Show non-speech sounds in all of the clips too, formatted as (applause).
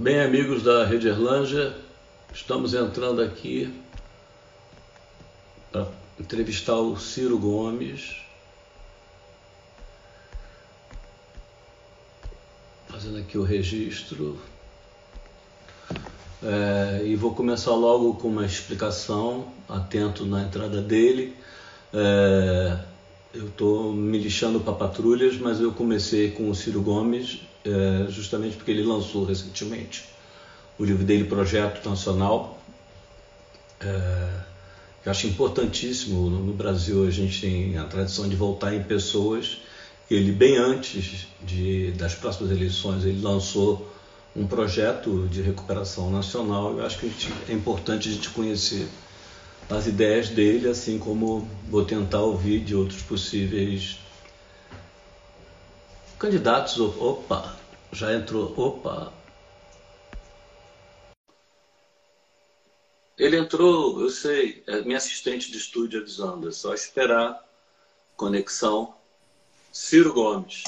Bem, amigos da Rede Erlanja, estamos entrando aqui para entrevistar o Ciro Gomes. Fazendo aqui o registro. É, e vou começar logo com uma explicação, atento na entrada dele. É, eu estou me lixando para patrulhas, mas eu comecei com o Ciro Gomes é, justamente porque ele lançou recentemente o livro dele, Projeto Nacional. É, eu acho importantíssimo. No Brasil a gente tem a tradição de voltar em pessoas. Ele, bem antes de, das próximas eleições, ele lançou um projeto de recuperação nacional. Eu acho que gente, é importante a gente conhecer as ideias dele, assim como vou tentar ouvir de outros possíveis candidatos. Opa, já entrou. Opa. Ele entrou, eu sei, é minha assistente de estúdio avisando, é só esperar conexão. Ciro Gomes.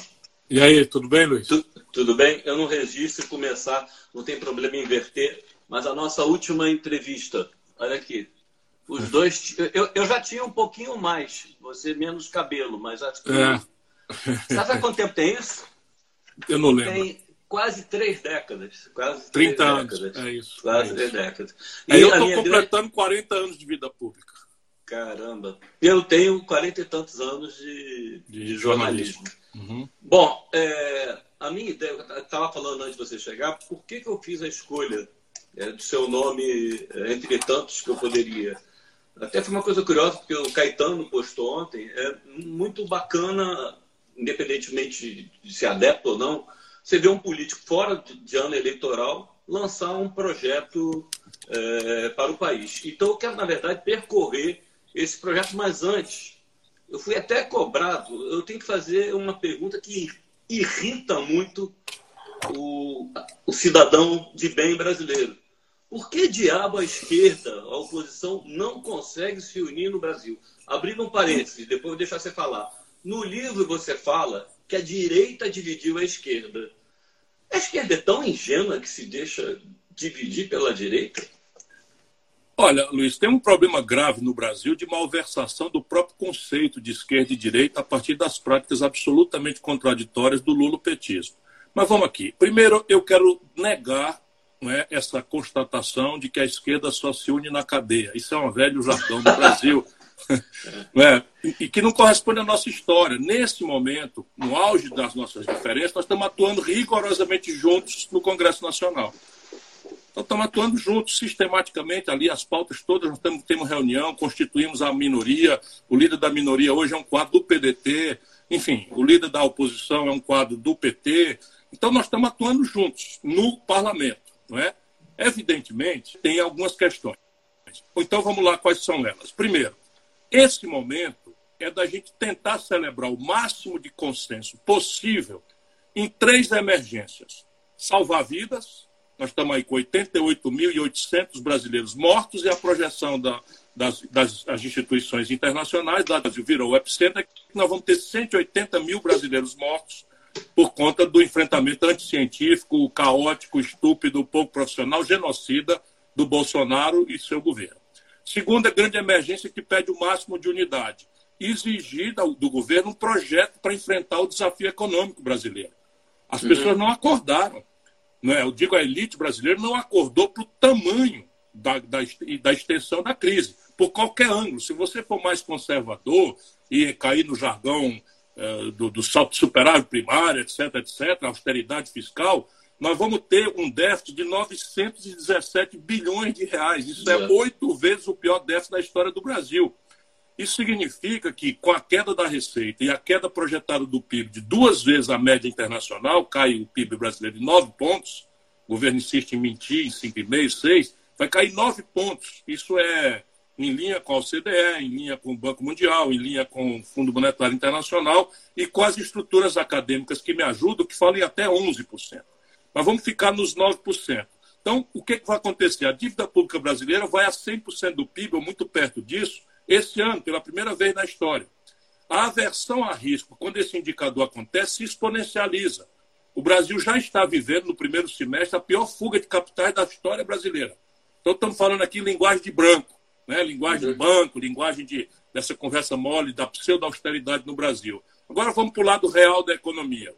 E aí, tudo bem, Luiz? Tu, tudo bem? Eu não registro começar, não tem problema em inverter, mas a nossa última entrevista, olha aqui, os dois. Eu, eu já tinha um pouquinho mais, você menos cabelo, mas acho que. É. Sabe há quanto tempo tem isso? Eu não lembro. Tem quase três décadas. Quase 30 três anos. Décadas. É isso. Quase é três isso. décadas. E eu estou completando 40 anos de vida pública. Caramba. Eu tenho 40 e tantos anos de, de, jornalismo. Uhum. Bom, é, a minha ideia, eu estava falando antes de você chegar, por que, que eu fiz a escolha é, do seu nome é, entre tantos que eu poderia até foi uma coisa curiosa, porque o Caetano postou ontem, é muito bacana, independentemente de ser adepto ou não, você vê um político fora de ano eleitoral lançar um projeto é, para o país. Então eu quero, na verdade, percorrer esse projeto, mas antes, eu fui até cobrado, eu tenho que fazer uma pergunta que irrita muito o, o cidadão de bem brasileiro. Por que diabo a esquerda, a oposição, não consegue se unir no Brasil? Abrindo um parênteses, depois vou deixar você falar. No livro você fala que a direita dividiu a esquerda. A esquerda é tão ingênua que se deixa dividir pela direita? Olha, Luiz, tem um problema grave no Brasil de malversação do próprio conceito de esquerda e direita a partir das práticas absolutamente contraditórias do lulopetismo. Mas vamos aqui. Primeiro, eu quero negar é, essa constatação de que a esquerda só se une na cadeia. Isso é um velho jargão do Brasil. (laughs) (laughs) não é? e que não corresponde à nossa história. Nesse momento, no auge das nossas diferenças, nós estamos atuando rigorosamente juntos no Congresso Nacional. Então, estamos atuando juntos, sistematicamente, ali, as pautas todas, nós temos, temos reunião, constituímos a minoria, o líder da minoria hoje é um quadro do PDT, enfim, o líder da oposição é um quadro do PT. Então, nós estamos atuando juntos no parlamento não é? Evidentemente, tem algumas questões. Então vamos lá, quais são elas? Primeiro, esse momento é da gente tentar celebrar o máximo de consenso possível em três emergências: salvar vidas, nós estamos aí com 88.800 brasileiros mortos e a projeção da, das, das, das, instituições internacionais, da Brasil virou o epicentro, que nós vamos ter 180 mil brasileiros mortos por conta do enfrentamento anticientífico, caótico, estúpido, pouco profissional, genocida do Bolsonaro e seu governo. Segunda grande emergência que pede o máximo de unidade. Exigir do governo um projeto para enfrentar o desafio econômico brasileiro. As uhum. pessoas não acordaram. Não é? Eu digo, a elite brasileira não acordou para o tamanho da, da, da extensão da crise, por qualquer ângulo. Se você for mais conservador e cair no jargão é, do, do salto superávit primário, etc., etc., austeridade fiscal, nós vamos ter um déficit de 917 bilhões de reais. Isso é oito vezes o pior déficit da história do Brasil. Isso significa que, com a queda da receita e a queda projetada do PIB de duas vezes a média internacional, cai o PIB brasileiro de nove pontos, o governo insiste em mentir em 5,5, 6, vai cair nove pontos. Isso é em linha com a OCDE, em linha com o Banco Mundial, em linha com o Fundo Monetário Internacional e com as estruturas acadêmicas que me ajudam, que falam em até 11%. Mas vamos ficar nos 9%. Então, o que, que vai acontecer? A dívida pública brasileira vai a 100% do PIB, ou muito perto disso, esse ano, pela primeira vez na história. A aversão a risco, quando esse indicador acontece, se exponencializa. o Brasil já está vivendo, no primeiro semestre, a pior fuga de capitais da história brasileira. Então, estamos falando aqui linguagem de branco, né? linguagem de banco, linguagem de, dessa conversa mole, da pseudo-austeridade no Brasil. Agora vamos para o lado real da economia.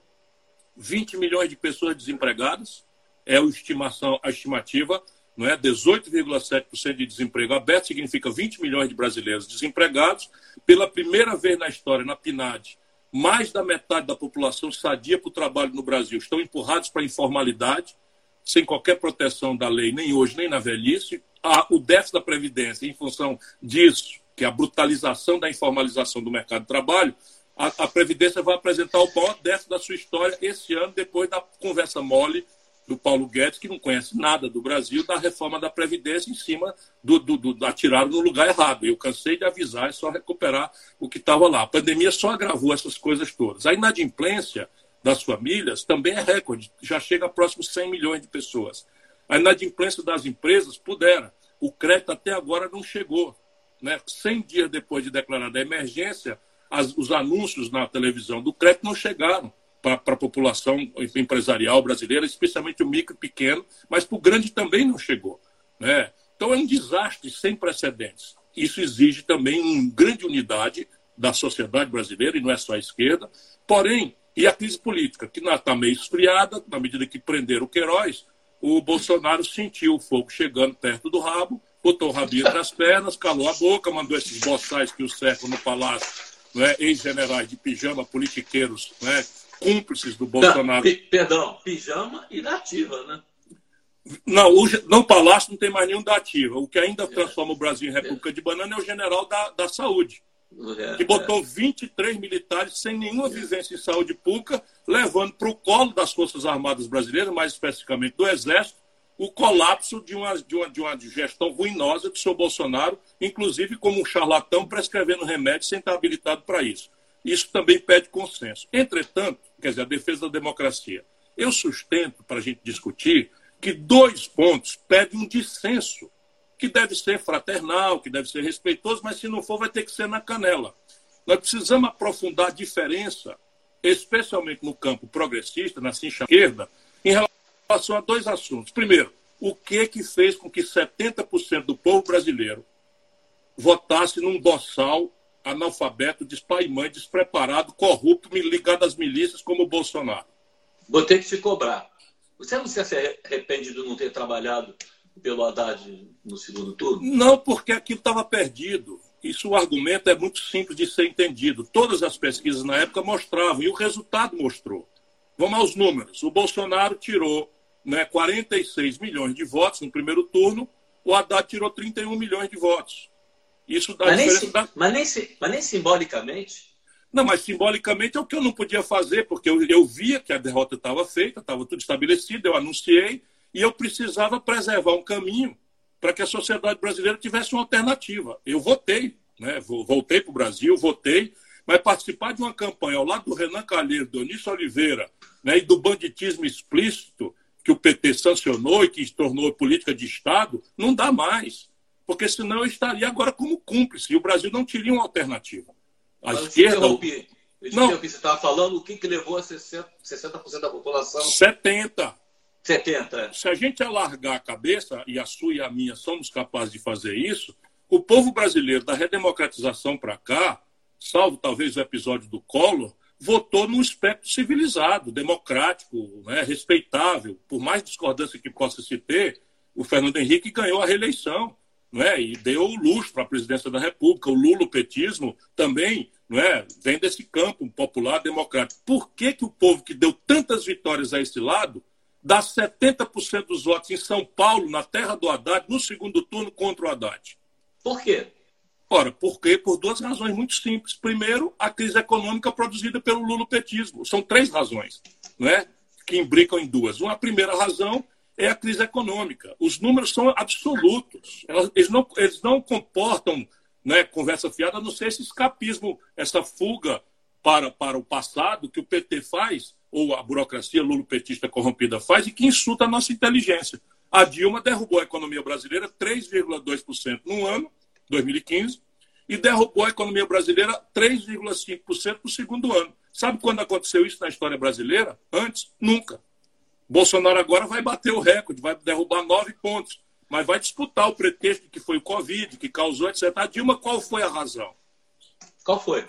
20 milhões de pessoas desempregadas, é a estimação, a estimativa, não é? 18,7% de desemprego aberto significa 20 milhões de brasileiros desempregados. Pela primeira vez na história, na PNAD, mais da metade da população sadia para o trabalho no Brasil estão empurrados para a informalidade, sem qualquer proteção da lei, nem hoje, nem na velhice. o déficit da Previdência, em função disso, que é a brutalização da informalização do mercado de trabalho, a, a Previdência vai apresentar o maior déficit da sua história esse ano, depois da conversa mole do Paulo Guedes, que não conhece nada do Brasil, da reforma da Previdência em cima do, do, do, atirado no lugar errado. Eu cansei de avisar, é só recuperar o que estava lá. A pandemia só agravou essas coisas todas. A inadimplência das famílias também é recorde, já chega a próximos 100 milhões de pessoas. A inadimplência das empresas pudera. O crédito até agora não chegou. Né? 100 dias depois de declarada a emergência, as, os anúncios na televisão do crédito não chegaram para a população empresarial brasileira, especialmente o micro e pequeno, mas para o grande também não chegou. Né? Então é um desastre sem precedentes. Isso exige também uma grande unidade da sociedade brasileira, e não é só a esquerda. Porém, e a crise política, que está meio esfriada, na medida que prenderam o Queiroz, o Bolsonaro sentiu o fogo chegando perto do rabo, botou o rabinho entre as pernas, calou a boca, mandou esses boçais que o cercam no palácio, né, ex-generais de pijama, politiqueiros, né, cúmplices do Bolsonaro. Não, perdão, pijama e da ativa, né? Não, o, no Palácio não tem mais nenhum da ativa. O que ainda é. transforma o Brasil em República é. de Banana é o general da, da Saúde, é, que botou 23 militares sem nenhuma vivência em saúde pública, levando para o colo das Forças Armadas Brasileiras, mais especificamente do Exército, o colapso de uma, de uma, de uma gestão ruinosa do seu Bolsonaro, inclusive como um charlatão prescrevendo remédios sem estar habilitado para isso. Isso também pede consenso. Entretanto, quer dizer, a defesa da democracia. Eu sustento, para a gente discutir, que dois pontos pedem um dissenso, que deve ser fraternal, que deve ser respeitoso, mas se não for, vai ter que ser na canela. Nós precisamos aprofundar a diferença, especialmente no campo progressista, na cincha esquerda, em relação a dois assuntos. Primeiro, o que que fez com que 70% do povo brasileiro votasse num boçal analfabeto, de pai mãe, despreparado, corrupto, ligado às milícias como o Bolsonaro. Vou ter que te cobrar. Você não se arrepende de não ter trabalhado pelo Haddad no segundo turno? Não, porque aquilo estava perdido. Isso o argumento é muito simples de ser entendido. Todas as pesquisas na época mostravam, e o resultado mostrou. Vamos aos números. O Bolsonaro tirou né, 46 milhões de votos no primeiro turno, o Haddad tirou 31 milhões de votos. Isso dá mas, nem, da... mas, nem, mas nem simbolicamente. Não, mas simbolicamente é o que eu não podia fazer, porque eu, eu via que a derrota estava feita, estava tudo estabelecido, eu anunciei, e eu precisava preservar um caminho para que a sociedade brasileira tivesse uma alternativa. Eu votei, né? voltei para o Brasil, votei, mas participar de uma campanha ao lado do Renan Calheiro, do Onísio Oliveira né? e do banditismo explícito que o PT sancionou e que se tornou política de Estado, não dá mais porque senão eu estaria agora como cúmplice e o Brasil não teria uma alternativa. A Mas esquerda. Eu não. que você estava falando, o que, que levou a 60%, 60 da população? 70%. 70%. Se a gente alargar a cabeça, e a sua e a minha somos capazes de fazer isso, o povo brasileiro, da redemocratização para cá, salvo talvez o episódio do Collor, votou num espectro civilizado, democrático, né, respeitável. Por mais discordância que possa se ter, o Fernando Henrique ganhou a reeleição não é? e deu luxo para a presidência da República. O lulopetismo também não é? vem desse campo popular democrático. Por que, que o povo que deu tantas vitórias a esse lado dá 70% dos votos em São Paulo, na terra do Haddad, no segundo turno contra o Haddad? Por quê? Ora, por quê? Por duas razões muito simples. Primeiro, a crise econômica produzida pelo lulopetismo. São três razões, não é? Que imbricam em duas. Uma primeira razão é a crise econômica. Os números são absolutos. Eles não, eles não comportam né, conversa fiada, a não ser esse escapismo, essa fuga para, para o passado que o PT faz, ou a burocracia lulopetista corrompida faz, e que insulta a nossa inteligência. A Dilma derrubou a economia brasileira 3,2% no ano, 2015, e derrubou a economia brasileira 3,5% no segundo ano. Sabe quando aconteceu isso na história brasileira? Antes? Nunca. Bolsonaro agora vai bater o recorde, vai derrubar nove pontos, mas vai disputar o pretexto que foi o Covid, que causou, etc. A Dilma, qual foi a razão? Qual foi?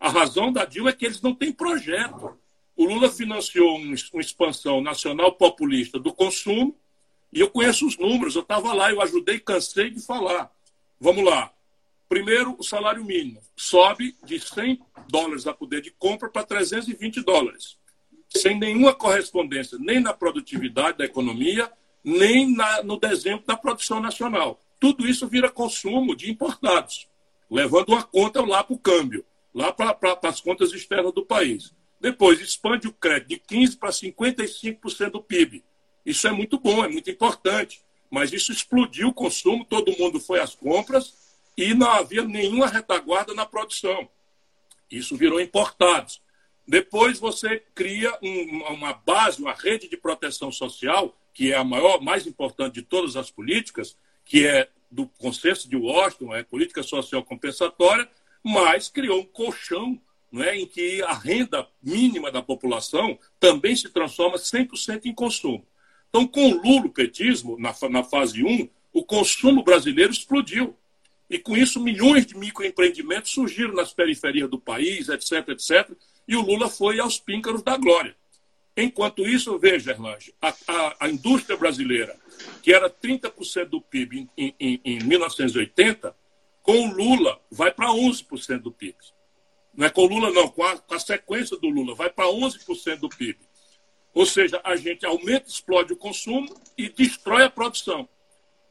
A razão da Dilma é que eles não têm projeto. O Lula financiou uma expansão nacional populista do consumo, e eu conheço os números, eu estava lá, eu ajudei, cansei de falar. Vamos lá. Primeiro, o salário mínimo sobe de 100 dólares a poder de compra para 320 dólares, sem nenhuma correspondência nem na produtividade da economia, nem na, no desenho da produção nacional. Tudo isso vira consumo de importados, levando uma conta lá para o câmbio, lá para as contas externas do país. Depois, expande o crédito de 15% para 55% do PIB. Isso é muito bom, é muito importante. Mas isso explodiu o consumo, todo mundo foi às compras e não havia nenhuma retaguarda na produção. Isso virou importados. Depois você cria um, uma base, uma rede de proteção social, que é a maior, mais importante de todas as políticas, que é do consenso de Washington, é política social compensatória, mas criou um colchão é, em que a renda mínima da população também se transforma 100% em consumo. Então, com o lulopetismo, na, na fase 1, o consumo brasileiro explodiu. E com isso, milhões de microempreendimentos surgiram nas periferias do país, etc, etc. E o Lula foi aos píncaros da glória. Enquanto isso, veja, Erlange, a, a, a, indústria brasileira, que era 30% do PIB em, em, em 1980, com o Lula vai para 11% do PIB. Não é com o Lula, não, com a, com a sequência do Lula, vai para 11% do PIB. Ou seja, a gente aumenta, explode o consumo e destrói a produção.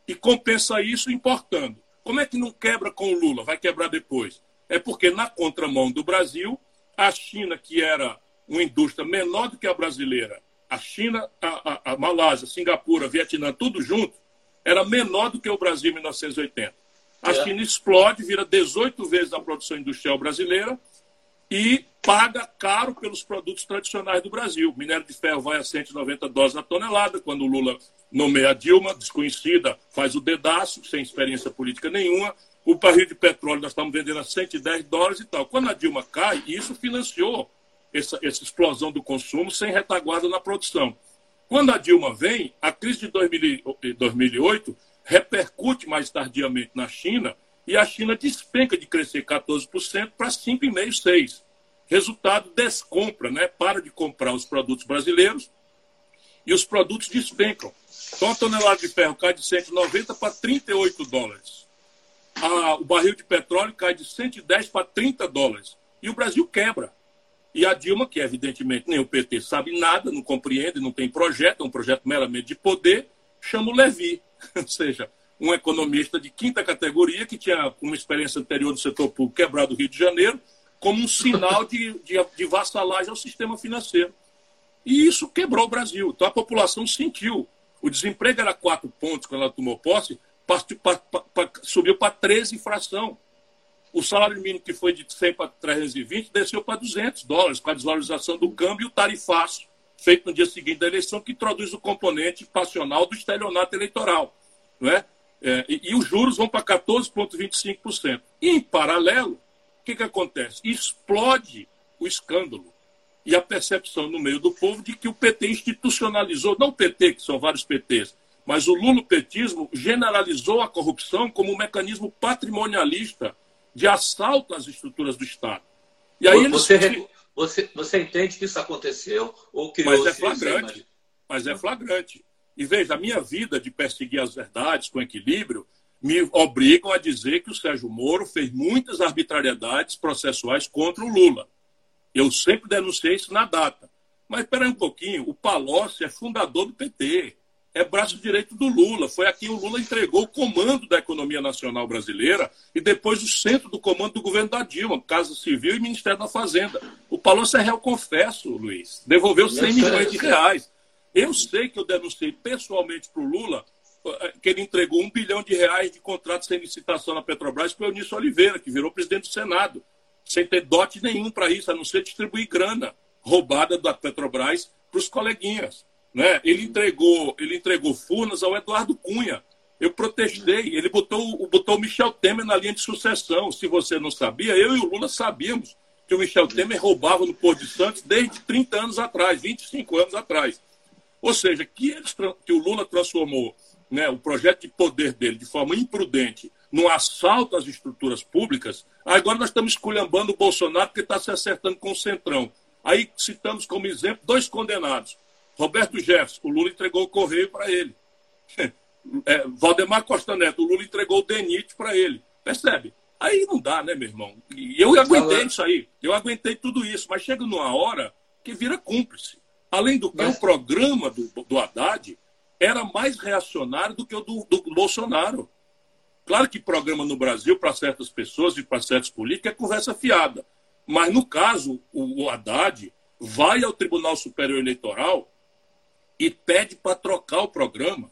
E compensa isso importando. Como é que não quebra com o Lula? Vai quebrar depois. É porque, na contramão do Brasil, a China, que era uma indústria menor do que a brasileira, a China, a, a, a Malásia, Singapura, Vietnã, tudo junto, era menor do que o Brasil em 1980. A é. China explode, vira 18 vezes a produção industrial brasileira e paga caro pelos produtos tradicionais do Brasil. Minério de ferro vai a 190 dólares a tonelada, quando o Lula nomeia a Dilma, desconhecida, faz o dedaço, sem experiência política nenhuma. O barril de petróleo nós estamos vendendo a 110 dólares e tal. Quando a Dilma cai, isso financiou essa, essa explosão do consumo sem retaguarda na produção. Quando a Dilma vem, a crise de 2008 repercute mais tardiamente na China e a China despenca de crescer 14% para 5,5%, 6%. Resultado, descompra, né? para de comprar os produtos brasileiros e os produtos despencam. Então, a tonelada de ferro cai de 190 para 38 dólares. A, o barril de petróleo cai de 110 para 30 dólares. E o Brasil quebra. E a Dilma, que evidentemente nem o PT sabe nada, não compreende, não tem projeto, é um projeto meramente de poder, chama o Levi. (laughs) Ou seja, um economista de quinta categoria que tinha uma experiência anterior no setor público quebrado do Rio de Janeiro, como um sinal de, de, de vassalagem ao sistema financeiro. E isso quebrou o Brasil. Então a população sentiu. O desemprego era quatro pontos quando ela tomou posse, partiu, pa, pa, subiu para 13 infração. O salário mínimo que foi de 100 para 320 desceu para 200 dólares, com a desvalorização do câmbio e o tarifaço, feito no dia seguinte da eleição, que introduz o componente passional do estelionato eleitoral. Não é? É, e, e, os juros vão para 14,25%. E, em paralelo, o que, que acontece? Explode o escândalo e a percepção no meio do povo de que o PT institucionalizou, não o PT, que são vários PTs, mas o lulopetismo generalizou a corrupção como um mecanismo patrimonialista de assalto às estruturas do Estado. E aí você, eles... você, você entende que isso aconteceu ou que Mas é flagrante. Mas é flagrante. E veja, a minha vida de perseguir as verdades com equilíbrio me obrigam a dizer que o Sérgio Moro fez muitas arbitrariedades processuais contra o Lula. Eu sempre denunciei isso na data. Mas espera um pouquinho, o Palocci é fundador do PT, é braço direito do Lula. Foi aqui o Lula entregou o comando da economia nacional brasileira e depois o centro do comando do governo da Dilma, Casa Civil e Ministério da Fazenda. O Palocci é réu confesso, Luiz. Devolveu 100 milhões de reais. Eu sei que eu denunciei pessoalmente para o Lula eh, que ele entregou um bilhão de reais de contrato sem licitação na Petrobras para o Eunício Oliveira, que virou presidente do Senado sem ter dote nenhum para isso, a não ser distribuir grana roubada da Petrobras para os coleguinhas. Né? Ele entregou ele entregou Furnas ao Eduardo Cunha. Eu protestei, ele botou, botou o Michel Temer na linha de sucessão. Se você não sabia, eu e o Lula sabíamos que o Michel Temer roubava no Porto de Santos desde 30 anos atrás, 25 anos atrás. Ou seja, que, eles, que o Lula transformou né, o projeto de poder dele de forma imprudente no assalto às estruturas públicas, agora nós estamos esculhambando o Bolsonaro porque está se acertando com o Centrão. Aí citamos como exemplo dois condenados. Roberto Jefferson, o Lula entregou o correio para ele. (laughs) É, Valdemar Costa Neto, o Lula entregou o DENIT para ele. Percebe? Aí não dá, né, meu irmão? E eu aguentei isso aí. Eu aguentei tudo isso, mas chega numa hora que vira cúmplice. Além do que, mas... o programa do, do Haddad era mais reacionário do que o do, do Bolsonaro. Claro que programa no Brasil, para certas pessoas e para certos políticos, é conversa fiada. Mas, no caso, o, o Haddad vai ao Tribunal Superior Eleitoral e pede para trocar o programa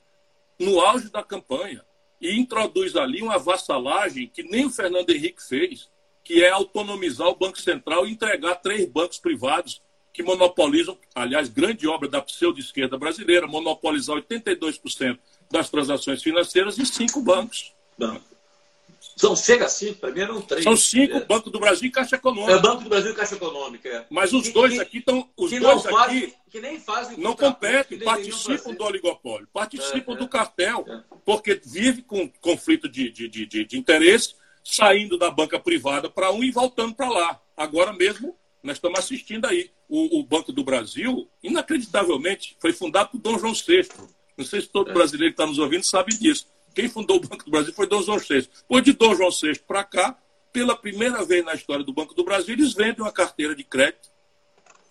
no auge da campanha e introduz ali uma vassalagem que nem o Fernando Henrique fez, que é autonomizar o Banco Central e entregar três bancos privados que monopolizam, aliás, grande obra da pseudo-esquerda brasileira, monopolizar 82% das transações financeiras em cinco bancos. Não. São, chega a cinco, para mim eram três. São cinco, é. Banco do Brasil e Caixa Econômica. É Banco do Brasil e Caixa Econômica, é. Mas os que, dois que, aqui estão. Os dois aqui. Que nem fazem. Não competem, participam do oligopólio, participam é, do é. cartel, é. porque vive com conflito de, de, de, de, de interesse, saindo da banca privada para um e voltando para lá. Agora mesmo, nós estamos assistindo aí. O, o, Banco do Brasil, inacreditavelmente, foi fundado por Dom João VI. Não sei se todo é. brasileiro que está nos ouvindo sabe disso quem fundou o Banco do Brasil foi Dom João VI. Pois de Dom João VI para cá, pela primeira vez na história do Banco do Brasil, eles vendem uma carteira de crédito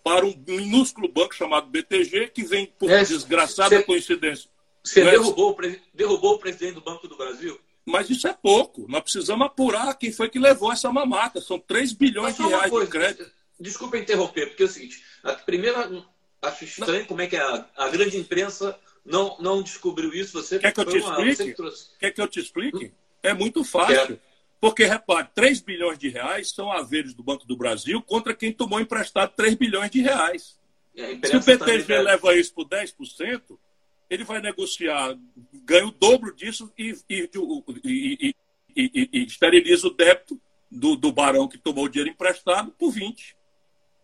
para um minúsculo banco chamado BTG, que vem por é, desgraçada cê, coincidência. Você é? derrubou, derrubou o presidente do Banco do Brasil? Mas isso é pouco. Nós precisamos apurar quem foi que levou essa mamata. São 3 bilhões de reais coisa, de crédito. Desculpa interromper, porque é o seguinte: a primeira, acho estranho como é que a, a grande imprensa não, não descobriu isso? Você Quer que eu te explique? Quer que eu te explique? É muito fácil. Quero. Porque, repare, 3 bilhões de reais são haveres do Banco do Brasil contra quem tomou emprestado 3 bilhões de reais. Se o PTG leva isso por 10%, ele vai negociar, ganha o dobro disso e, e, e, e esteriliza o débito do, do barão que tomou o dinheiro emprestado por 20%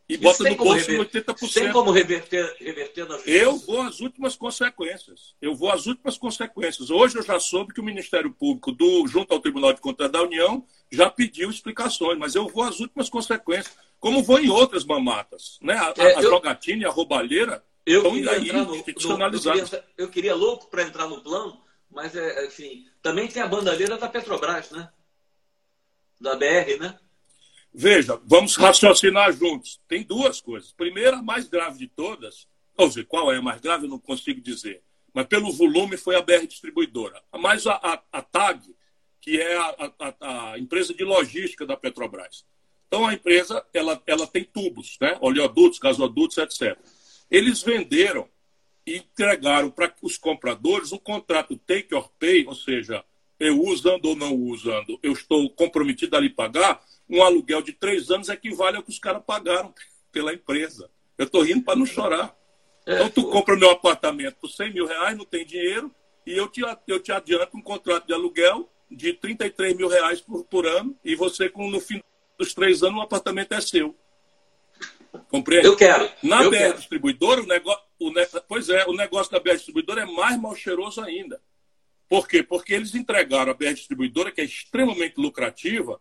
e bota no bolso rever... 80%. Tem como reverter, reverter na justiça? Eu vou às últimas consequências. Eu vou às últimas consequências. Hoje eu já soube que o Ministério Público, do, junto ao Tribunal de Contas da União, já pediu explicações, mas eu vou às últimas consequências, como vou em outras mamatas. Né? A, é, a eu... jogatina e a roubalheira eu estão aí no, institucionalizadas. No, eu, queria, eu queria louco para entrar no plano, mas, é, enfim, também tem a bandadeira da Petrobras, né? Da BR, né? Veja, vamos raciocinar juntos. Tem duas coisas. Primeira, a mais grave de todas, ou seja, qual é a mais grave, eu não consigo dizer, mas pelo volume foi a BR Distribuidora. Mas a, a, a TAG, que é a, a, a, empresa de logística da Petrobras. Então a empresa ela, ela tem tubos, né? oleodutos, gasodutos, etc. Eles venderam e entregaram para os compradores um contrato take or pay, ou seja, eu usando ou não usando, eu estou comprometido a lhe pagar um aluguel de três anos equivale ao que os caras pagaram pela empresa. Eu estou rindo para não chorar. É, então, tu compra meu apartamento por 100 mil reais, não tem dinheiro, e eu te, eu te adianto um contrato de aluguel de 33 mil reais por, por ano, e você, com, no fim dos três anos, o apartamento é seu. Compreende? Eu quero. Na eu BR quero. Distribuidora, o negócio, o ne... pois é, o negócio da BR Distribuidora é mais mal cheiroso ainda. Por quê? Porque eles entregaram a BR Distribuidora, que é extremamente lucrativa,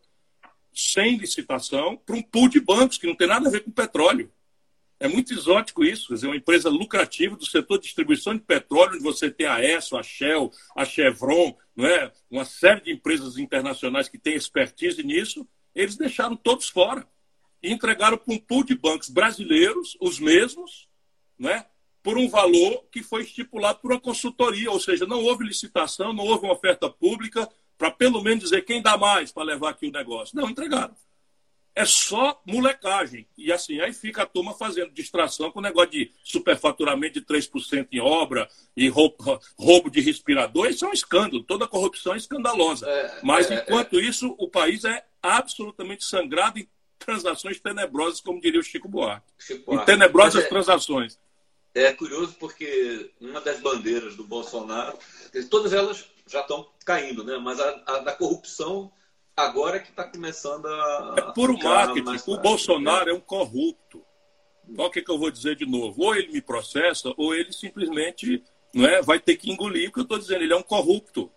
sem licitação para um pool de bancos que não tem nada a ver com petróleo. É muito exótico isso, dizer, uma empresa lucrativa do setor de distribuição de petróleo, onde você tem a ESSO, a Shell, a Chevron, não é? uma série de empresas internacionais que têm expertise nisso, eles deixaram todos fora e entregaram para um pool de bancos brasileiros, os mesmos, não é? por um valor que foi estipulado por uma consultoria, ou seja, não houve licitação, não houve uma oferta pública, para pelo menos dizer quem dá mais para levar aqui o negócio. Não, entregaram. É só molecagem. E assim, aí fica a turma fazendo distração com o negócio de superfaturamento de 3% em obra e roubo, roubo, de respirador. Isso é um escândalo. Toda corrupção é escandalosa. É, Mas, é, enquanto é. isso, o país é absolutamente sangrado em transações tenebrosas, como diria o Chico Buarque. Chico Buarque. Em tenebrosas é, transações. É curioso porque uma das bandeiras do Bolsonaro, todas elas já estão caindo, né? mas a, a da corrupção agora que está começando a. É puro marketing. O Bolsonaro é um corrupto. Então, o que, que eu vou dizer de novo? Ou ele me processa, ou ele simplesmente não é, vai ter que engolir o que eu estou dizendo. Ele é um corrupto.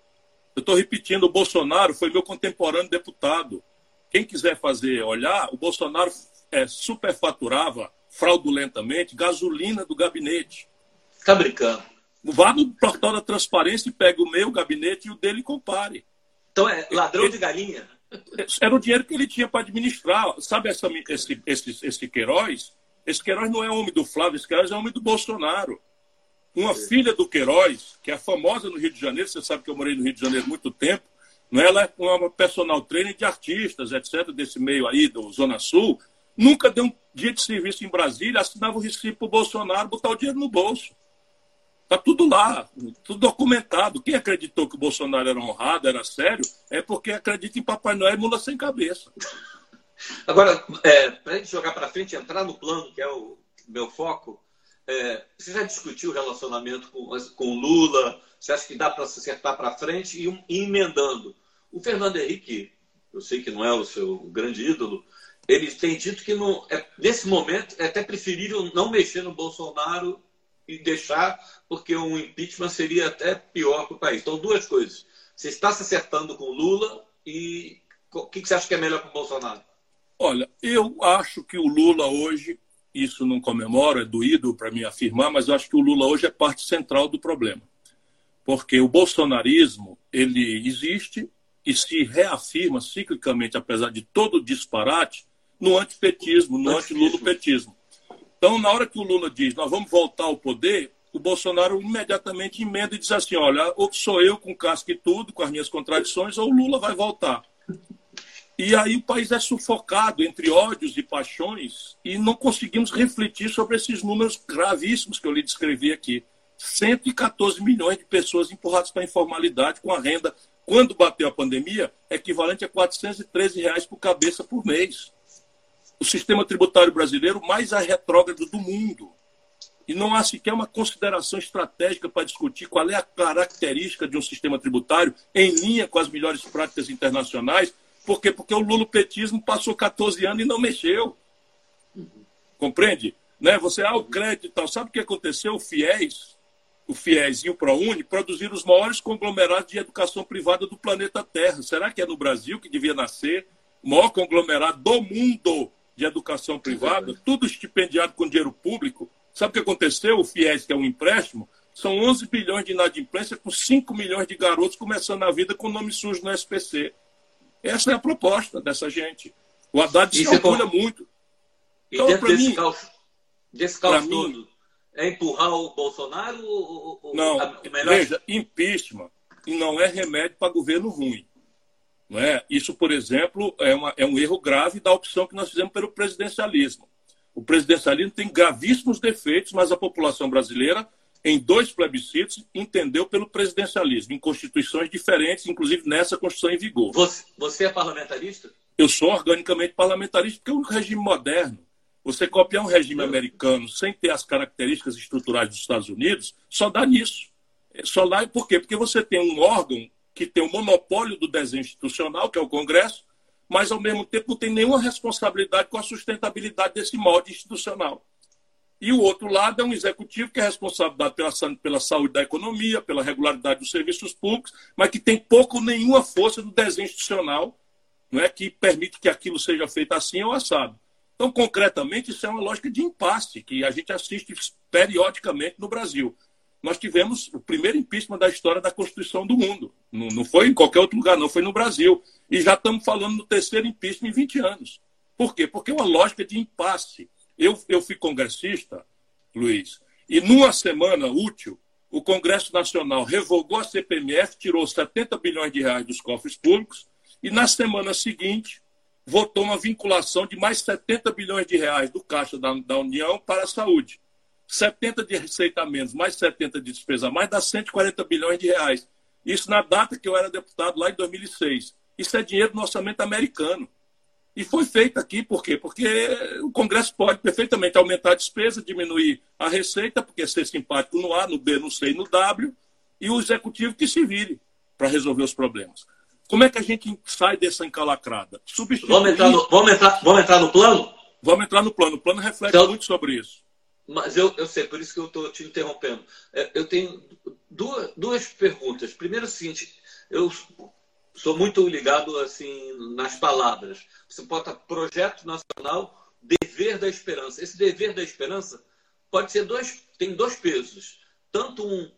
Eu estou repetindo, o Bolsonaro foi meu contemporâneo deputado. Quem quiser fazer olhar, o Bolsonaro é, superfaturava fraudulentamente gasolina do gabinete. Está brincando. Vá no portal da transparência e pegue o meu gabinete e o dele e compare. Então é ladrão ele, de galinha? Era o dinheiro que ele tinha para administrar. Sabe essa, esse, esse, esse Queiroz? Esse Queiroz não é homem do Flávio, esse Queiroz é homem do Bolsonaro. Uma filha do Queiroz, que é famosa no Rio de Janeiro, você sabe que eu morei no Rio de Janeiro há muito tempo, não é? ela é uma personal trainer de artistas, etc., desse meio aí, do Zona Sul, nunca deu um dia de serviço em Brasília, assinava o recibo para o Bolsonaro, botar o dinheiro no bolso. Está tudo lá, tudo documentado. Quem acreditou que o Bolsonaro era honrado, era sério, é porque acredita em Papai Noel e mula sem cabeça. Agora, é, para a gente jogar para frente, entrar no plano, que é o meu foco, é, você já discutiu o relacionamento com, com Lula? Você acha que dá para se acertar para frente e, e emendando? O Fernando Henrique, eu sei que não é o seu grande ídolo, ele tem dito que não, é, nesse momento é até preferível não mexer no Bolsonaro e deixar, porque um impeachment seria até pior para o país. Então, duas coisas. Você está se acertando com Lula e o que, você acha que é melhor para o Bolsonaro? Olha, eu acho que o Lula hoje, isso não comemoro, é doído para mim afirmar, mas eu acho que o Lula hoje é parte central do problema. Porque o bolsonarismo, ele existe e se reafirma ciclicamente, apesar de todo o disparate, no antipetismo, no antilulopetismo. Então, na hora que o Lula diz, nós vamos voltar ao poder, o Bolsonaro imediatamente emenda e diz assim, olha, ou sou eu com casca e tudo, com as minhas contradições, ou o Lula vai voltar. E aí o país é sufocado entre ódios e paixões e não conseguimos refletir sobre esses números gravíssimos que eu lhe descrevi aqui. 114 milhões de pessoas empurradas para a informalidade com a renda, quando bateu a pandemia, equivalente a 413 reais por cabeça por mês. O sistema tributário brasileiro mais a retrógrado do mundo. E não há sequer uma consideração estratégica para discutir qual é a característica de um sistema tributário em linha com as melhores práticas internacionais por quê? Porque o lulopetismo passou 14 anos e não mexeu. Compreende? Né? Você, ah, o crédito e tal. Sabe o que aconteceu? O FIES, o FIES e o ProUni produziram os maiores conglomerados de educação privada do planeta Terra. Será que é no Brasil que devia nascer o maior conglomerado do mundo de educação privada? Tudo estipendiado com dinheiro público. Sabe o que aconteceu? O FIES, que é um empréstimo, são 11 bilhões de inadimplência com 5 milhões de garotos começando a vida com nome sujo no SPC. Essa é a proposta dessa gente. O Haddad se orgulha muito. E então, desse, mim, caos, desse caos todo, mim, é empurrar o Bolsonaro? Ou, não, melhor... veja, impeachment não é remédio para governo ruim. É? Isso, por exemplo, é, uma, é um erro grave da opção que nós fizemos pelo presidencialismo. O presidencialismo tem gravíssimos defeitos, mas a população brasileira em dois plebiscitos, entendeu pelo presidencialismo, em constituições diferentes, inclusive nessa Constituição em vigor. Você, você é parlamentarista? Eu sou organicamente parlamentarista, porque é um regime moderno. Você copiar um regime americano sem ter as características estruturais dos Estados Unidos, só dá nisso. É, só dá por quê? Porque você tem um órgão que tem o monopólio do desenho institucional, que é o Congresso, mas ao mesmo tempo não tem nenhuma responsabilidade com a sustentabilidade desse molde institucional. E o outro lado é um executivo que é responsável pela, pela saúde da economia, pela regularidade dos serviços públicos, mas que tem pouco ou nenhuma força do desenho institucional não é, que permite que aquilo seja feito assim ou assado. Então, concretamente, isso é uma lógica de impasse que a gente assiste periodicamente no Brasil. Nós tivemos o primeiro impeachment da história da Constituição do mundo. Não, não foi em qualquer outro lugar, não, foi no Brasil. E já estamos falando do terceiro impeachment em 20 anos. Por quê? Porque é uma lógica de impasse. Eu, eu fui congressista, Luiz, e numa semana útil, o Congresso Nacional revogou a CPMF, tirou 70 bilhões de reais dos cofres públicos, e na semana seguinte votou uma vinculação de mais 70 bilhões de reais do Caixa da, da União para a saúde. 70 de receita menos, mais 70 de despesa mais, dá 140 bilhões de reais. Isso na data que eu era deputado, lá em 2006. Isso é dinheiro do orçamento americano. E foi feito aqui, por quê? Porque o Congresso pode perfeitamente aumentar a despesa, diminuir a receita, porque ser simpático no A, no B, no C e no W, e o Executivo que se vire para resolver os problemas. Como é que a gente sai dessa encalacrada? Substituir... Vamos, entrar no, vamos, entrar, vamos entrar no plano? Vamos entrar no plano. O plano reflete então, muito sobre isso. Mas eu, eu sei, por isso que eu estou te interrompendo. É, eu tenho duas, duas perguntas. Primeiro é o seguinte, eu sou muito ligado assim nas palavras. Você bota projeto nacional, dever da esperança. Esse dever da esperança pode ser dois, tem dois pesos. Tanto um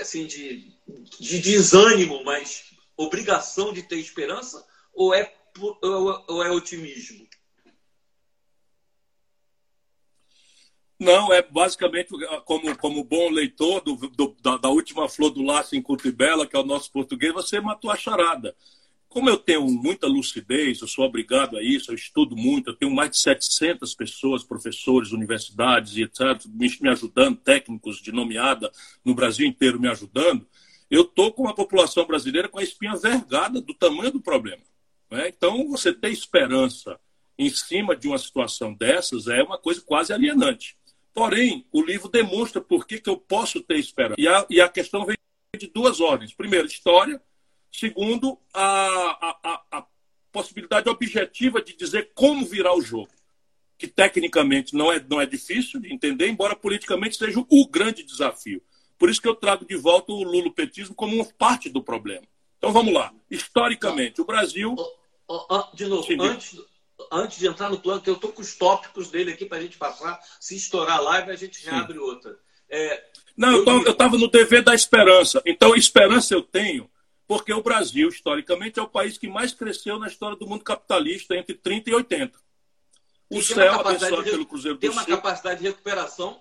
assim de, de desânimo, mas obrigação de ter esperança, ou é, ou é otimismo? Não, é basicamente como, como bom leitor do, do, da, da, última flor do laço em Bela, que é o nosso português, você matou a charada. Como eu tenho muita lucidez, eu sou obrigado a isso, eu estudo muito, eu tenho mais de 700 pessoas, professores, universidades e etc., me, me ajudando, técnicos de nomeada no Brasil inteiro me ajudando, eu estou com a população brasileira com a espinha vergada do tamanho do problema. Né? Então, você ter esperança em cima de uma situação dessas é uma coisa quase alienante. Porém, o livro demonstra por que, que eu posso ter esperança. E a, e a questão vem de duas ordens. Primeiro, história. Segundo, a, a, a possibilidade objetiva de dizer como virar o jogo. Que tecnicamente não é, não é difícil de entender, embora politicamente seja o grande desafio. Por isso que eu trago de volta o lulopetismo como uma parte do problema. Então vamos lá. Historicamente, o Brasil. De novo, antes, antes de entrar no plano, que eu estou com os tópicos dele aqui para a gente passar. Se estourar a live, a gente reabre Sim. outra. É, Não, eu estava no dever da esperança. Então, esperança eu tenho, porque o Brasil, historicamente, é o país que mais cresceu na história do mundo capitalista entre 30 e 80. O céu, abençoado pelo Cruzeiro do Tem uma capacidade de recuperação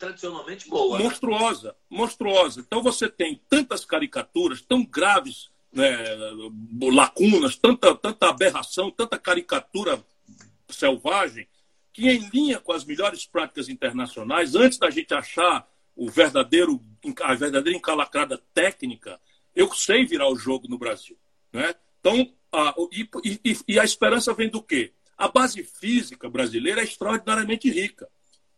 tradicionalmente boa. Né? Monstruosa, monstruosa. Então você tem tantas caricaturas tão graves né, lacunas, tanta, tanta aberração, tanta caricatura selvagem, que em linha com as melhores práticas internacionais, antes da gente achar o verdadeiro, a verdadeira encalacrada técnica, eu sei virar o jogo no Brasil. Né? Então, a, e, e, e a esperança vem do quê? A base física brasileira é extraordinariamente rica.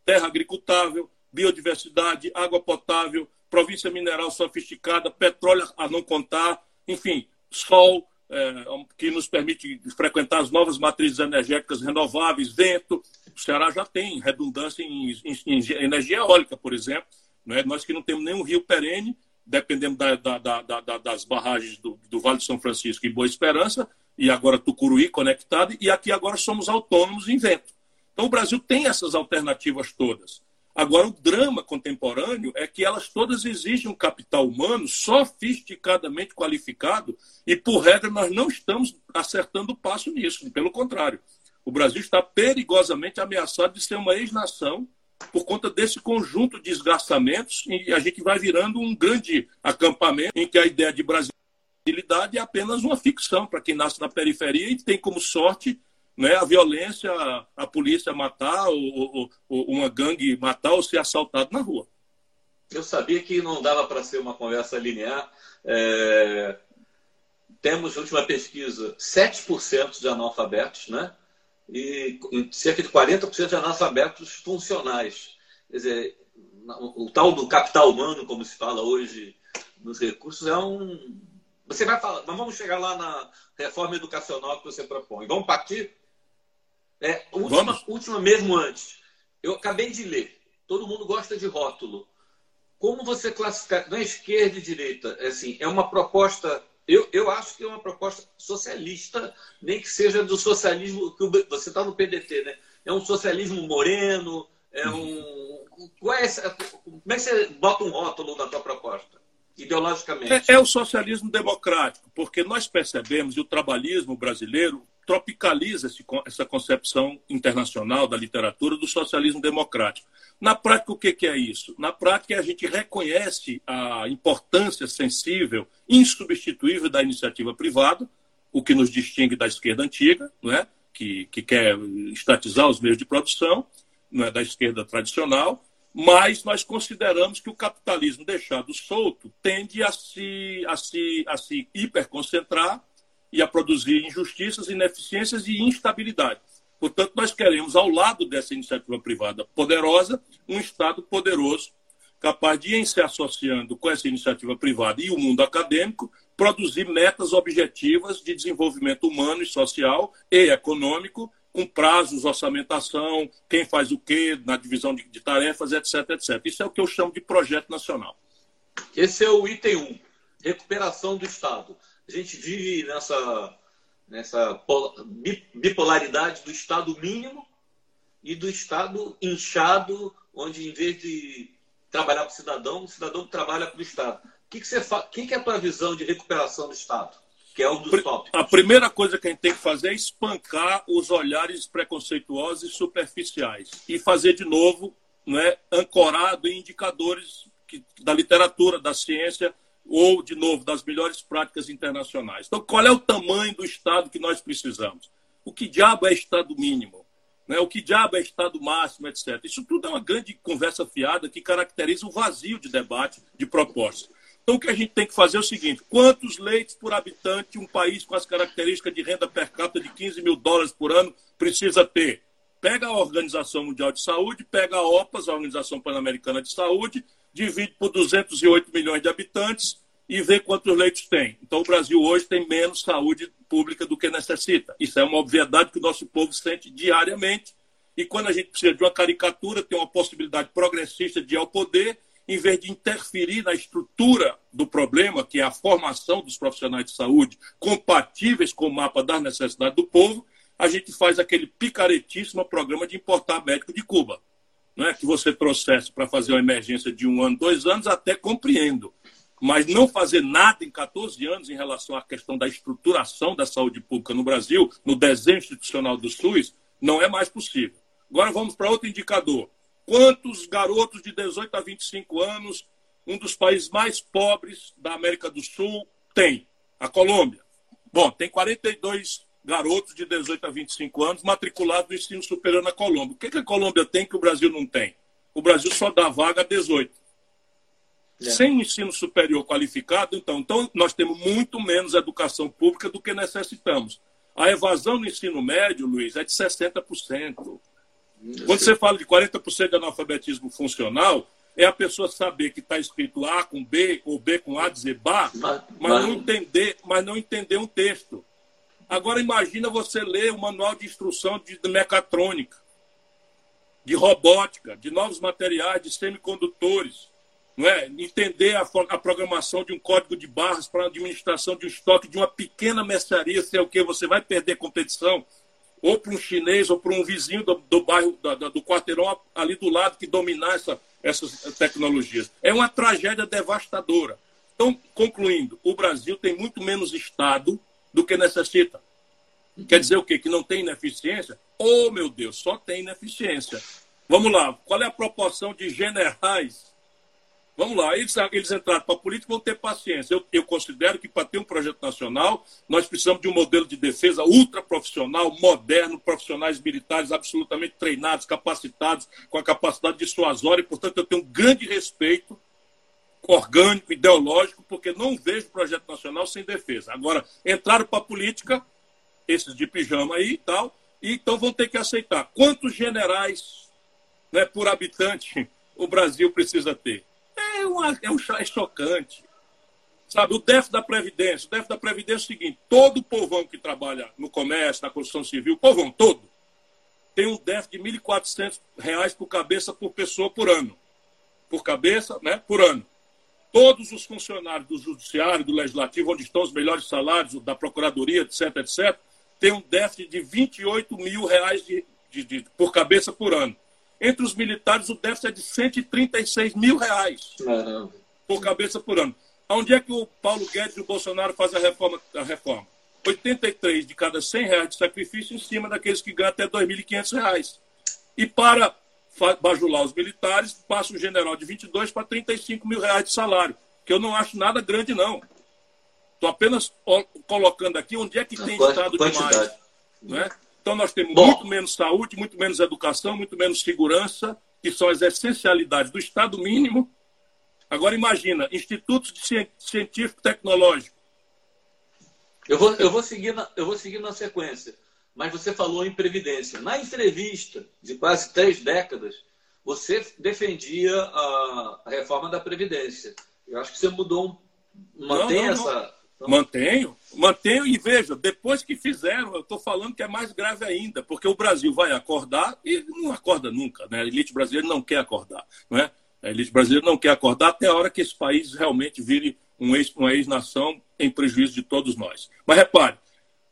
Terra agricultável, biodiversidade, água potável, província mineral sofisticada, petróleo a não contar, enfim, sol, é, que nos permite frequentar as novas matrizes energéticas renováveis, vento. O Ceará já tem redundância em, em, em energia eólica, por exemplo. Né? Nós que não temos nenhum rio perene, dependendo da, da, da, das barragens do, do, Vale de São Francisco e Boa Esperança, e agora Tucuruí conectado, e aqui agora somos autônomos em vento. Então o Brasil tem essas alternativas todas. Agora, o drama contemporâneo é que elas todas exigem um capital humano sofisticadamente qualificado e, por regra, nós não estamos acertando o passo nisso. Pelo contrário, o Brasil está perigosamente ameaçado de ser uma ex-nação por conta desse conjunto de esgarçamentos e a gente vai virando um grande acampamento em que a ideia de brasilidade é apenas uma ficção para quem nasce na periferia e tem como sorte né, a violência, a polícia matar, ou, ou, uma gangue matar ou ser assaltado na rua. Eu sabia que não dava para ser uma conversa linear. É... Temos, última pesquisa, 7% de analfabetos, né? E cerca de 40% de analfabetos funcionais. Quer dizer, o tal do capital humano, como se fala hoje nos recursos, é um. Você vai falar, mas vamos chegar lá na reforma educacional que você propõe. Vamos partir? É, última, última mesmo antes. Eu acabei de ler. Todo mundo gosta de rótulo. Como você classifica na esquerda e direita? É assim, é uma proposta. Eu, eu acho que é uma proposta socialista, nem que seja do socialismo que você está no PDT, né? É um socialismo moreno, é um. Qual é essa, como é que você bota um rótulo na tua proposta? Ideologicamente. É, é o socialismo democrático, porque nós percebemos, e o trabalhismo brasileiro tropicaliza esse, essa concepção internacional da literatura do socialismo democrático. Na prática, o que, que é isso? Na prática, a gente reconhece a importância sensível, insubstituível da iniciativa privada, o que nos distingue da esquerda antiga, não é? que, que quer estatizar os meios de produção, não é? da esquerda tradicional, mas nós consideramos que o capitalismo deixado solto tende a se, a se, a se hiperconcentrar e a produzir injustiças, ineficiências e instabilidade. Portanto, nós queremos, ao lado dessa iniciativa privada poderosa, um Estado poderoso capaz de, em se associando com essa iniciativa privada e o mundo acadêmico, produzir metas objetivas de desenvolvimento humano e social e econômico, com prazos, orçamentação, quem faz o quê, na divisão de, de tarefas, etc, etc. Isso é o que eu chamo de projeto nacional. Esse é o item 1, recuperação do Estado. A gente vive nessa, nessa bipolaridade do Estado mínimo e do Estado inchado, onde em vez de trabalhar para o cidadão, o cidadão trabalha para o Estado. O que, que, você fa... que, que é a tua visão de recuperação do Estado? Que é um dos tópicos. A primeira coisa que a gente tem que fazer é espancar os olhares preconceituosos e superficiais. E fazer de novo, né, ancorado em indicadores que, da literatura, da ciência, ou, de novo, das melhores práticas internacionais. Então, qual é o tamanho do Estado que nós precisamos? O que diabo é Estado mínimo? Né? O que diabo é Estado máximo, etc. Isso tudo é uma grande conversa fiada que caracteriza o vazio de debate, de proposta. Então, o que a gente tem que fazer é o seguinte: quantos leitos por habitante um país com as características de renda per capita de 15 mil dólares por ano precisa ter? Pega a Organização Mundial de Saúde, pega a OPAS, a Organização Pan-Americana de Saúde, divide por 208 milhões de habitantes e vê quantos leitos tem. Então, o Brasil hoje tem menos saúde pública do que necessita. Isso é uma obviedade que o nosso povo sente diariamente. E quando a gente precisa de uma caricatura, tem uma possibilidade progressista de ir ao poder, em vez de interferir na estrutura do problema, que é a formação dos profissionais de saúde compatíveis com o mapa das necessidades do povo, a gente faz aquele picaretíssimo programa de importar médico de Cuba não é que você trouxesse para fazer uma emergência de um ano, dois anos, até compreendo. Mas não fazer nada em 14 anos em relação à questão da estruturação da saúde pública no Brasil, no desenho institucional do SUS, não é mais possível. Agora vamos para outro indicador. Quantos garotos de 18 a 25 anos, um dos países mais pobres da América do Sul, tem? A Colômbia. Bom, tem 42 garotos de 18 a 25 anos matriculados no ensino superior na Colômbia. O que, que a Colômbia tem que o Brasil não tem? O Brasil só dá vaga a 18. É. Sem ensino superior qualificado, então, então, nós temos muito menos educação pública do que necessitamos. A evasão no ensino médio, Luiz, é de 60%. Quando você fala de 40% de analfabetismo funcional, é a pessoa saber que está escrito A com B ou B com A dizer bar, mas, mas, não entender, mas não entender um texto. Agora imagina você ler o manual de instrução de mecatrônica, de robótica, de novos materiais, de semicondutores, não é? Entender a, a programação de um código de barras para a administração de um estoque de uma pequena mercearia, se o que você vai perder competição ou para um chinês ou para um vizinho do, do bairro do, do quarteirão ali do lado que dominar essa, essas tecnologias. É uma tragédia devastadora. Então, concluindo, o Brasil tem muito menos Estado do que necessita. Quer dizer o quê? Que não tem ineficiência? Oh, meu Deus, só tem ineficiência. Vamos lá, qual é a proporção de generais? Vamos lá, eles, eles entraram para a política vão ter paciência. Eu, eu considero que para ter um projeto nacional, nós precisamos de um modelo de defesa ultra profissional, moderno, profissionais militares absolutamente treinados, capacitados, com a capacidade dissuasória, e, portanto, eu tenho um grande respeito orgânico, ideológico, porque não vejo projeto nacional sem defesa. Agora, entraram para a política, esses de pijama aí e tal, e então vão ter que aceitar. Quantos generais né, por habitante o Brasil precisa ter? É, uma, é, um, é chocante. Sabe, o déficit da Previdência. O déficit da Previdência é o seguinte: todo o povão que trabalha no comércio, na construção civil, povão todo, tem um déficit de R$ 1.400 por cabeça por pessoa por ano. Por cabeça, né, por ano todos os funcionários do Judiciário, do Legislativo, onde estão os melhores salários, da Procuradoria, etc., etc., têm um déficit de 28 mil reais de, de, de, por cabeça por ano. Entre os militares, o déficit é de 136 mil reais Caramba. por cabeça por ano. Onde é que o Paulo Guedes e o Bolsonaro fazem a reforma? A reforma? 83 de cada 100 reais de sacrifício em cima daqueles que ganham até 2.500 reais. E para bajular os militares, passa o general de 22 para 35 mil reais de salário, que eu não acho nada grande, não. Estou apenas colocando aqui onde é que tem Estado demais. Né? Então, nós temos Bom. muito menos saúde, muito menos educação, muito menos segurança, que são as essencialidades do Estado mínimo. Agora, imagina, institutos de científico tecnológico. Eu vou, eu, vou seguir na, eu vou seguir na sequência mas você falou em previdência. Na entrevista de quase três décadas, você defendia a, reforma da Previdência. Eu acho que você mudou, mantém não, não, essa... Não. Mantenho, mantenho e veja, depois que fizeram, eu estou falando que é mais grave ainda, porque o Brasil vai acordar e não acorda nunca, né? A elite brasileira não quer acordar, não é? A elite brasileira não quer acordar até a hora que esse país realmente vire um ex, uma ex-nação em prejuízo de todos nós. Mas repare,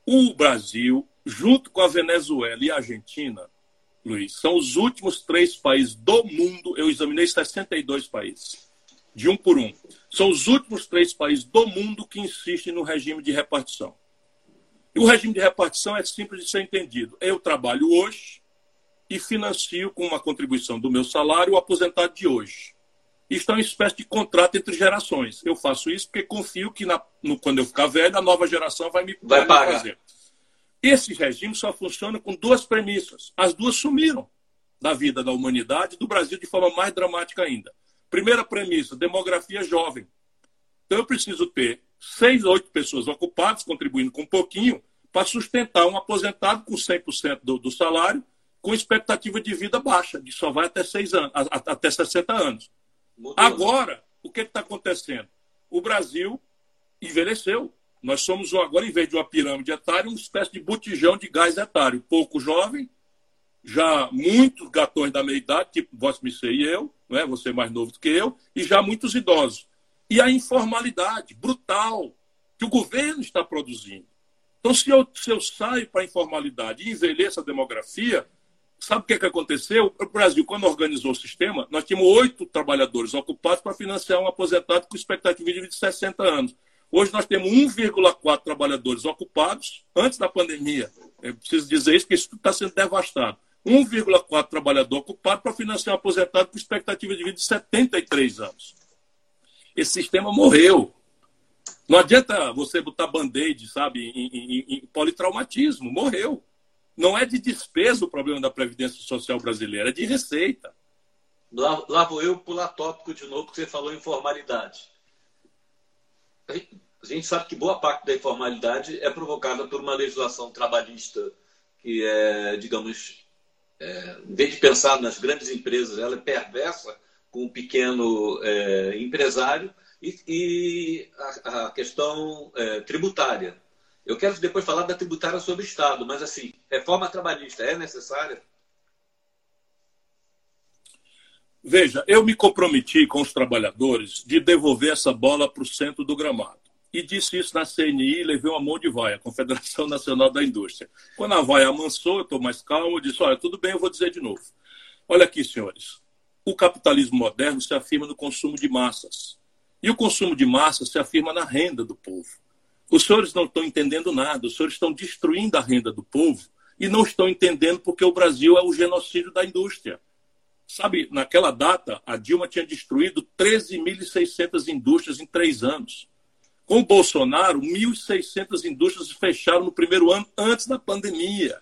o Brasil, junto com a Venezuela e a Argentina, Luiz, são os últimos três países do mundo, eu examinei 62 países, de um por um. São os últimos três países do mundo que insistem no regime de repartição. E o regime de repartição é simples de ser entendido. Eu trabalho hoje e financio com uma contribuição do meu salário o aposentado de hoje. Isto é uma espécie de contrato entre gerações. Eu faço isso porque confio que na, no, quando eu ficar velho, a nova geração vai me, vai me fazer. Esse regime só funciona com duas premissas. As duas sumiram da vida da humanidade do Brasil de forma mais dramática ainda. Primeira premissa: demografia jovem. Então eu preciso ter seis, oito pessoas ocupadas, contribuindo com um pouquinho, para sustentar um aposentado com 100% do, do salário, com expectativa de vida baixa, que só vai até, seis anos, até 60 anos. Mudou. Agora, o que está acontecendo? O Brasil envelheceu. Nós somos agora, em vez de uma pirâmide etária, uma espécie de botijão de gás etário. Pouco jovem, já muitos gatões da meia-idade, tipo Missê e eu, não é? você mais novo do que eu, e já muitos idosos. E a informalidade brutal que o governo está produzindo. Então, se eu, se eu saio para a informalidade e envelheço a demografia, sabe o que, é que aconteceu? O Brasil, quando organizou o sistema, nós tínhamos oito trabalhadores ocupados para financiar um aposentado com expectativa de vida de 60 anos. Hoje nós temos 1,4 trabalhadores ocupados antes da pandemia. Eu preciso dizer isso, porque isso está sendo devastado. 1,4 trabalhador ocupado para financiar um aposentado com expectativa de vida de 73 anos. Esse sistema morreu. Não adianta você botar band-aid, sabe, em, em, em, politraumatismo. Morreu. Não é de despesa o problema da Previdência Social brasileira, é de receita. Lá, lá vou eu pular tópico de novo, porque você falou em formalidade a gente sabe que boa parte da informalidade é provocada por uma legislação trabalhista que é, digamos, é, em vez de pensar nas grandes empresas, ela é perversa com o pequeno é, empresário e, e a, a, questão é, tributária. Eu quero depois falar da tributária sobre o Estado, mas assim, reforma trabalhista é necessária? Veja, eu me comprometi com os trabalhadores de devolver essa bola para o centro do gramado. E disse isso na CNI e levei uma mão de vaia, Confederação Nacional da Indústria. Quando a vaia amansou, eu estou mais calmo, eu disse, olha, tudo bem, eu vou dizer de novo. Olha aqui, senhores. O capitalismo moderno se afirma no consumo de massas. E o consumo de massas se afirma na renda do povo. Os senhores não estão entendendo nada, os senhores estão destruindo a renda do povo e não estão entendendo porque o Brasil é o genocídio da indústria. Sabe, naquela data, a Dilma tinha destruído 13.600 indústrias em três anos. Com o Bolsonaro, 1.600 indústrias fecharam no primeiro ano, antes da pandemia.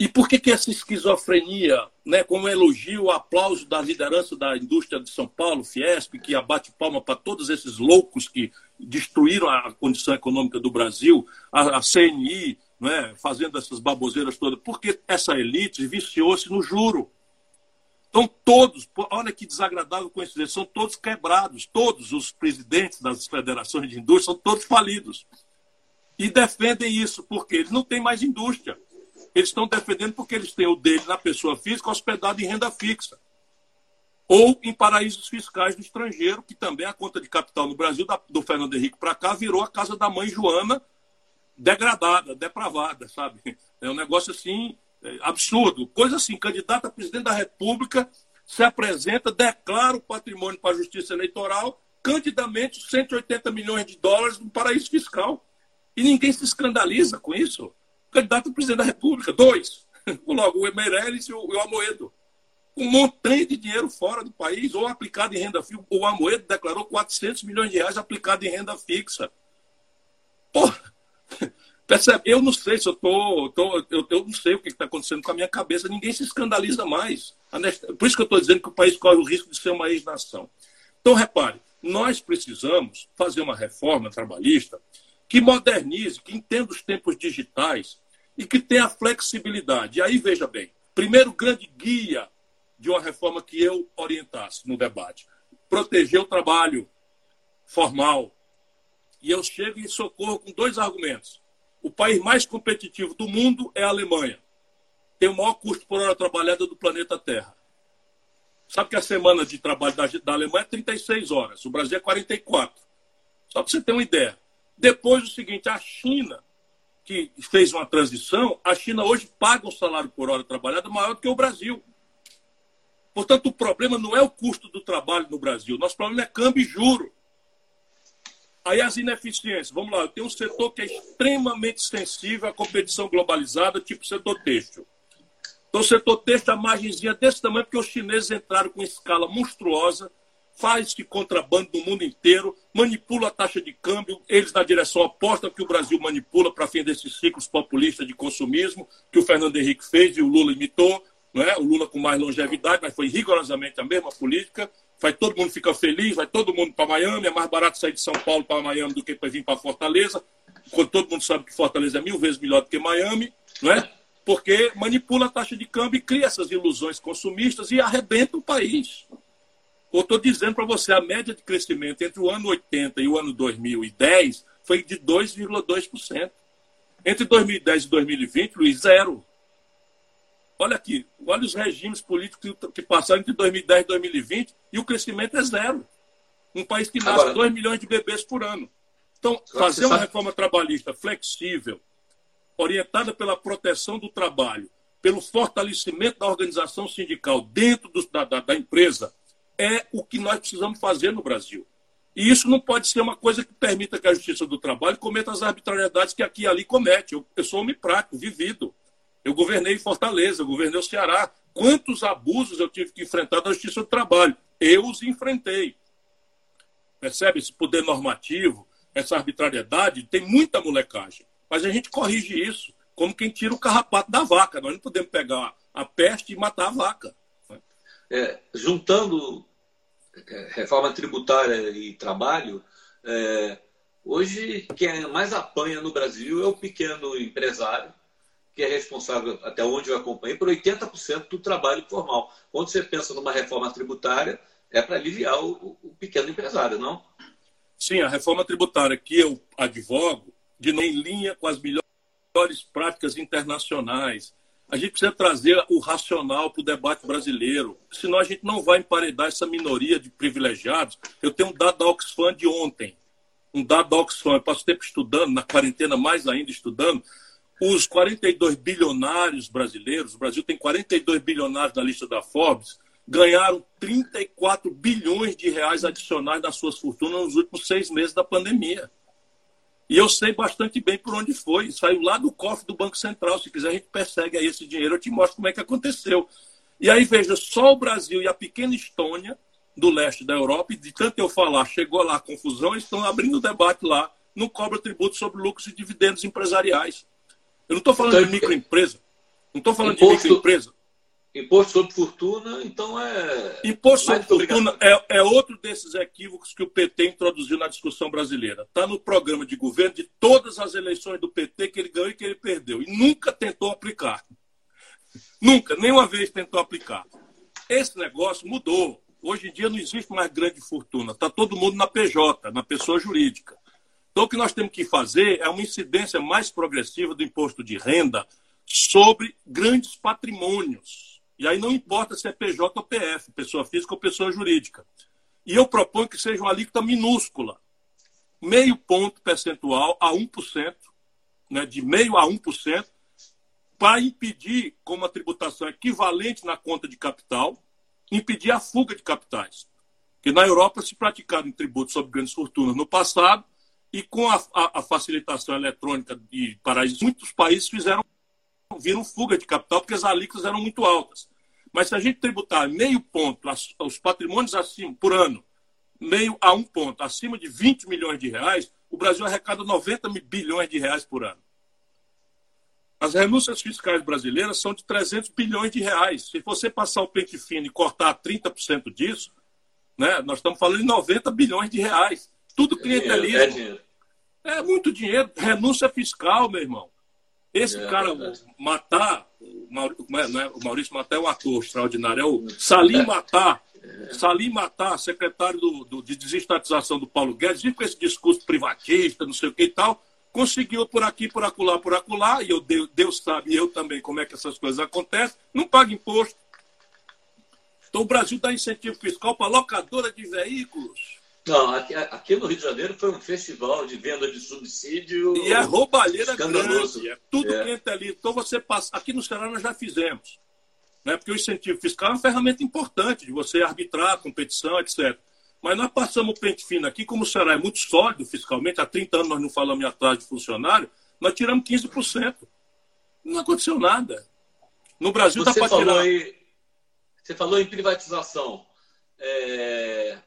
E por que, que essa esquizofrenia, né, como elogio, aplauso da liderança da indústria de São Paulo, Fiesp, que abate palma para todos esses loucos que destruíram a condição econômica do Brasil, a, a CNI, né, fazendo essas baboseiras todas? Porque essa elite viciou-se no juro. Estão todos, olha que desagradável coincidência, são todos quebrados. Todos os presidentes das federações de indústria são todos falidos. E defendem isso, porque eles não têm mais indústria. Eles estão defendendo porque eles têm o dele na pessoa física hospedado em renda fixa. Ou em paraísos fiscais do estrangeiro, que também a conta de capital no Brasil, do Fernando Henrique para cá, virou a casa da mãe Joana degradada, depravada, sabe? (laughs) É um negócio assim absurdo. Coisa assim, candidato a presidente da República se apresenta, declara o patrimônio para a Justiça Eleitoral, candidamente 180 milhões de dólares no paraíso fiscal. E ninguém se escandaliza com isso. Candidato a presidente da República, dois. (laughs) Logo, o Meirelles e o Amoedo. Um montante de dinheiro fora do país, ou aplicado em renda fixa. O Amoedo declarou 400 milhões de reais aplicado em renda fixa. Porra! Percebe? Eu não sei se eu tô, tô eu, eu não sei o que está acontecendo com a minha cabeça. Ninguém se escandaliza mais. Por isso que eu estou dizendo que o país corre o risco de ser uma ex-nação. Então, repare, nós precisamos fazer uma reforma trabalhista que modernize, que entenda os tempos digitais e que tenha flexibilidade. E aí, veja bem, primeiro grande guia de uma reforma que eu orientasse no debate. Proteger o trabalho formal. E eu chego em socorro com dois argumentos. O país mais competitivo do mundo é a Alemanha. Tem o maior custo por hora trabalhada do planeta Terra. Sabe que a semana de trabalho da, da Alemanha é 36 horas, o Brasil é 44. Só para você ter uma ideia. Depois o seguinte, a China, que fez uma transição, a China hoje paga o salário por hora trabalhada maior do que o Brasil. Portanto, o problema não é o custo do trabalho no Brasil, nosso problema é câmbio e juro. Aí as ineficiências. Vamos lá, eu tenho um setor que é extremamente sensível à competição globalizada, tipo setor têxtil. Então, o setor têxtil, a margenzinha desse tamanho, porque os chineses entraram com escala monstruosa, faz de contrabando no mundo inteiro, manipula a taxa de câmbio, eles na direção oposta que o Brasil manipula para fim desses ciclos populistas de consumismo que o Fernando Henrique fez e o Lula imitou, não é? o Lula com mais longevidade, mas foi rigorosamente a mesma política, vai todo mundo ficar feliz, vai todo mundo para Miami, é mais barato sair de São Paulo para Miami do que para vir para Fortaleza, quando todo mundo sabe que Fortaleza é mil vezes melhor do que Miami, não é? porque manipula a taxa de câmbio e cria essas ilusões consumistas e arrebenta o país. Eu estou dizendo para você, a média de crescimento entre o ano 80 e o ano 2010 foi de 2,2%. Entre 2010 e 2020, Luiz, zero. Olha aqui, olha os regimes políticos que passaram entre 2010 e 2020 e o crescimento é zero. Um país que nasce Agora, 2 milhões de bebês por ano. Então, fazer uma reforma trabalhista flexível, orientada pela proteção do trabalho, pelo fortalecimento da organização sindical dentro do, da, da, da empresa, é o que nós precisamos fazer no Brasil. E isso não pode ser uma coisa que permita que a Justiça do Trabalho cometa as arbitrariedades que aqui e ali comete. Eu, eu sou homem prático, vivido. Eu governei Fortaleza, eu governei o Ceará. Quantos abusos eu tive que enfrentar da Justiça do Trabalho? Eu os enfrentei. Percebe esse poder normativo, essa arbitrariedade? Tem muita molecagem. Mas a gente corrige isso, como quem tira o carrapato da vaca. Nós não podemos pegar a peste e matar a vaca. É, juntando é, reforma tributária e trabalho, é, hoje quem mais apanha no Brasil é o pequeno empresário, que é responsável, até onde eu acompanhei, por 80% do trabalho formal. Quando você pensa numa reforma tributária, é para aliviar o, o, pequeno empresário, não? Sim, a reforma tributária que eu advogo, de não em linha com as melhores práticas internacionais. A gente precisa trazer o racional para o debate brasileiro, senão a gente não vai emparedar essa minoria de privilegiados. Eu tenho um dado da Oxfam de ontem, um dado da Oxfam, eu passo tempo estudando, na quarentena mais ainda estudando, os 42 bilionários brasileiros, o Brasil tem 42 bilionários na lista da Forbes, ganharam 34 bilhões de reais adicionais nas suas fortunas nos últimos seis meses da pandemia. E eu sei bastante bem por onde foi. Saiu lá do cofre do Banco Central. Se quiser, a gente persegue aí esse dinheiro. Eu te mostro como é que aconteceu. E aí, veja, só o Brasil e a pequena Estônia, do leste da Europa, e de tanto eu falar, chegou lá a confusão, eles estão abrindo debate lá, não cobra tributo sobre lucros e dividendos empresariais. Eu não estou falando então, de microempresa. Não estou falando imposto, de microempresa. Imposto sobre fortuna, então é. Imposto sobre fortuna é, é, outro desses equívocos que o PT introduziu na discussão brasileira. Está no programa de governo de todas as eleições do PT que ele ganhou e que ele perdeu. E nunca tentou aplicar. Nunca, nenhuma vez tentou aplicar. Esse negócio mudou. Hoje em dia não existe mais grande fortuna. Está todo mundo na PJ, na pessoa jurídica. Então o que nós temos que fazer é uma incidência mais progressiva do imposto de renda sobre grandes patrimônios e aí não importa se é PJ ou PF, pessoa física ou pessoa jurídica. E eu proponho que seja uma alíquota minúscula, meio ponto percentual a 1%, né, de meio a 1%, para impedir, como a tributação equivalente na conta de capital, impedir a fuga de capitais. Que na Europa se praticaram tributos sobre grandes fortunas no passado, e com a, a, a facilitação eletrônica de paraísos, muitos países fizeram viram fuga de capital porque as alíquotas eram muito altas. Mas se a gente tributar meio ponto os patrimônios acima por ano, meio a um ponto, acima de 20 milhões de reais, o Brasil arrecada 90 bilhões de reais por ano. As renúncias fiscais brasileiras são de 300 bilhões de reais. Se você passar o pente fino e cortar 30% disso, né, nós estamos falando de 90 bilhões de reais. Tudo clientelismo. É, é, é muito dinheiro. Renúncia fiscal, meu irmão. Esse é, cara é matar, o Maurício, é, Matar é um ator extraordinário, é o Salim Matar. Salim Matar, secretário do, do, de desestatização do Paulo Guedes, com esse discurso privatista, não sei o que e tal, conseguiu por aqui, por acolá, por acolá, e eu, Deus sabe, eu também, como é que essas coisas acontecem, não paga imposto. Então o Brasil dá incentivo fiscal para locadora de veículos. Não, aqui, aqui, no Rio de Janeiro foi um festival de venda de subsídio. E é roubalheira escandaloso. grande, é tudo é. quente ali. Então você passa. Aqui no Ceará nós já fizemos. Né? Porque o incentivo fiscal é uma ferramenta importante de você arbitrar, competição, etc. Mas nós passamos o pente fino aqui, como o Ceará é muito sólido fiscalmente, há 30 anos nós não falamos em atraso de funcionário, nós tiramos 15%. Não aconteceu nada. No Brasil dá para tirar. Aí, você falou em privatização. É,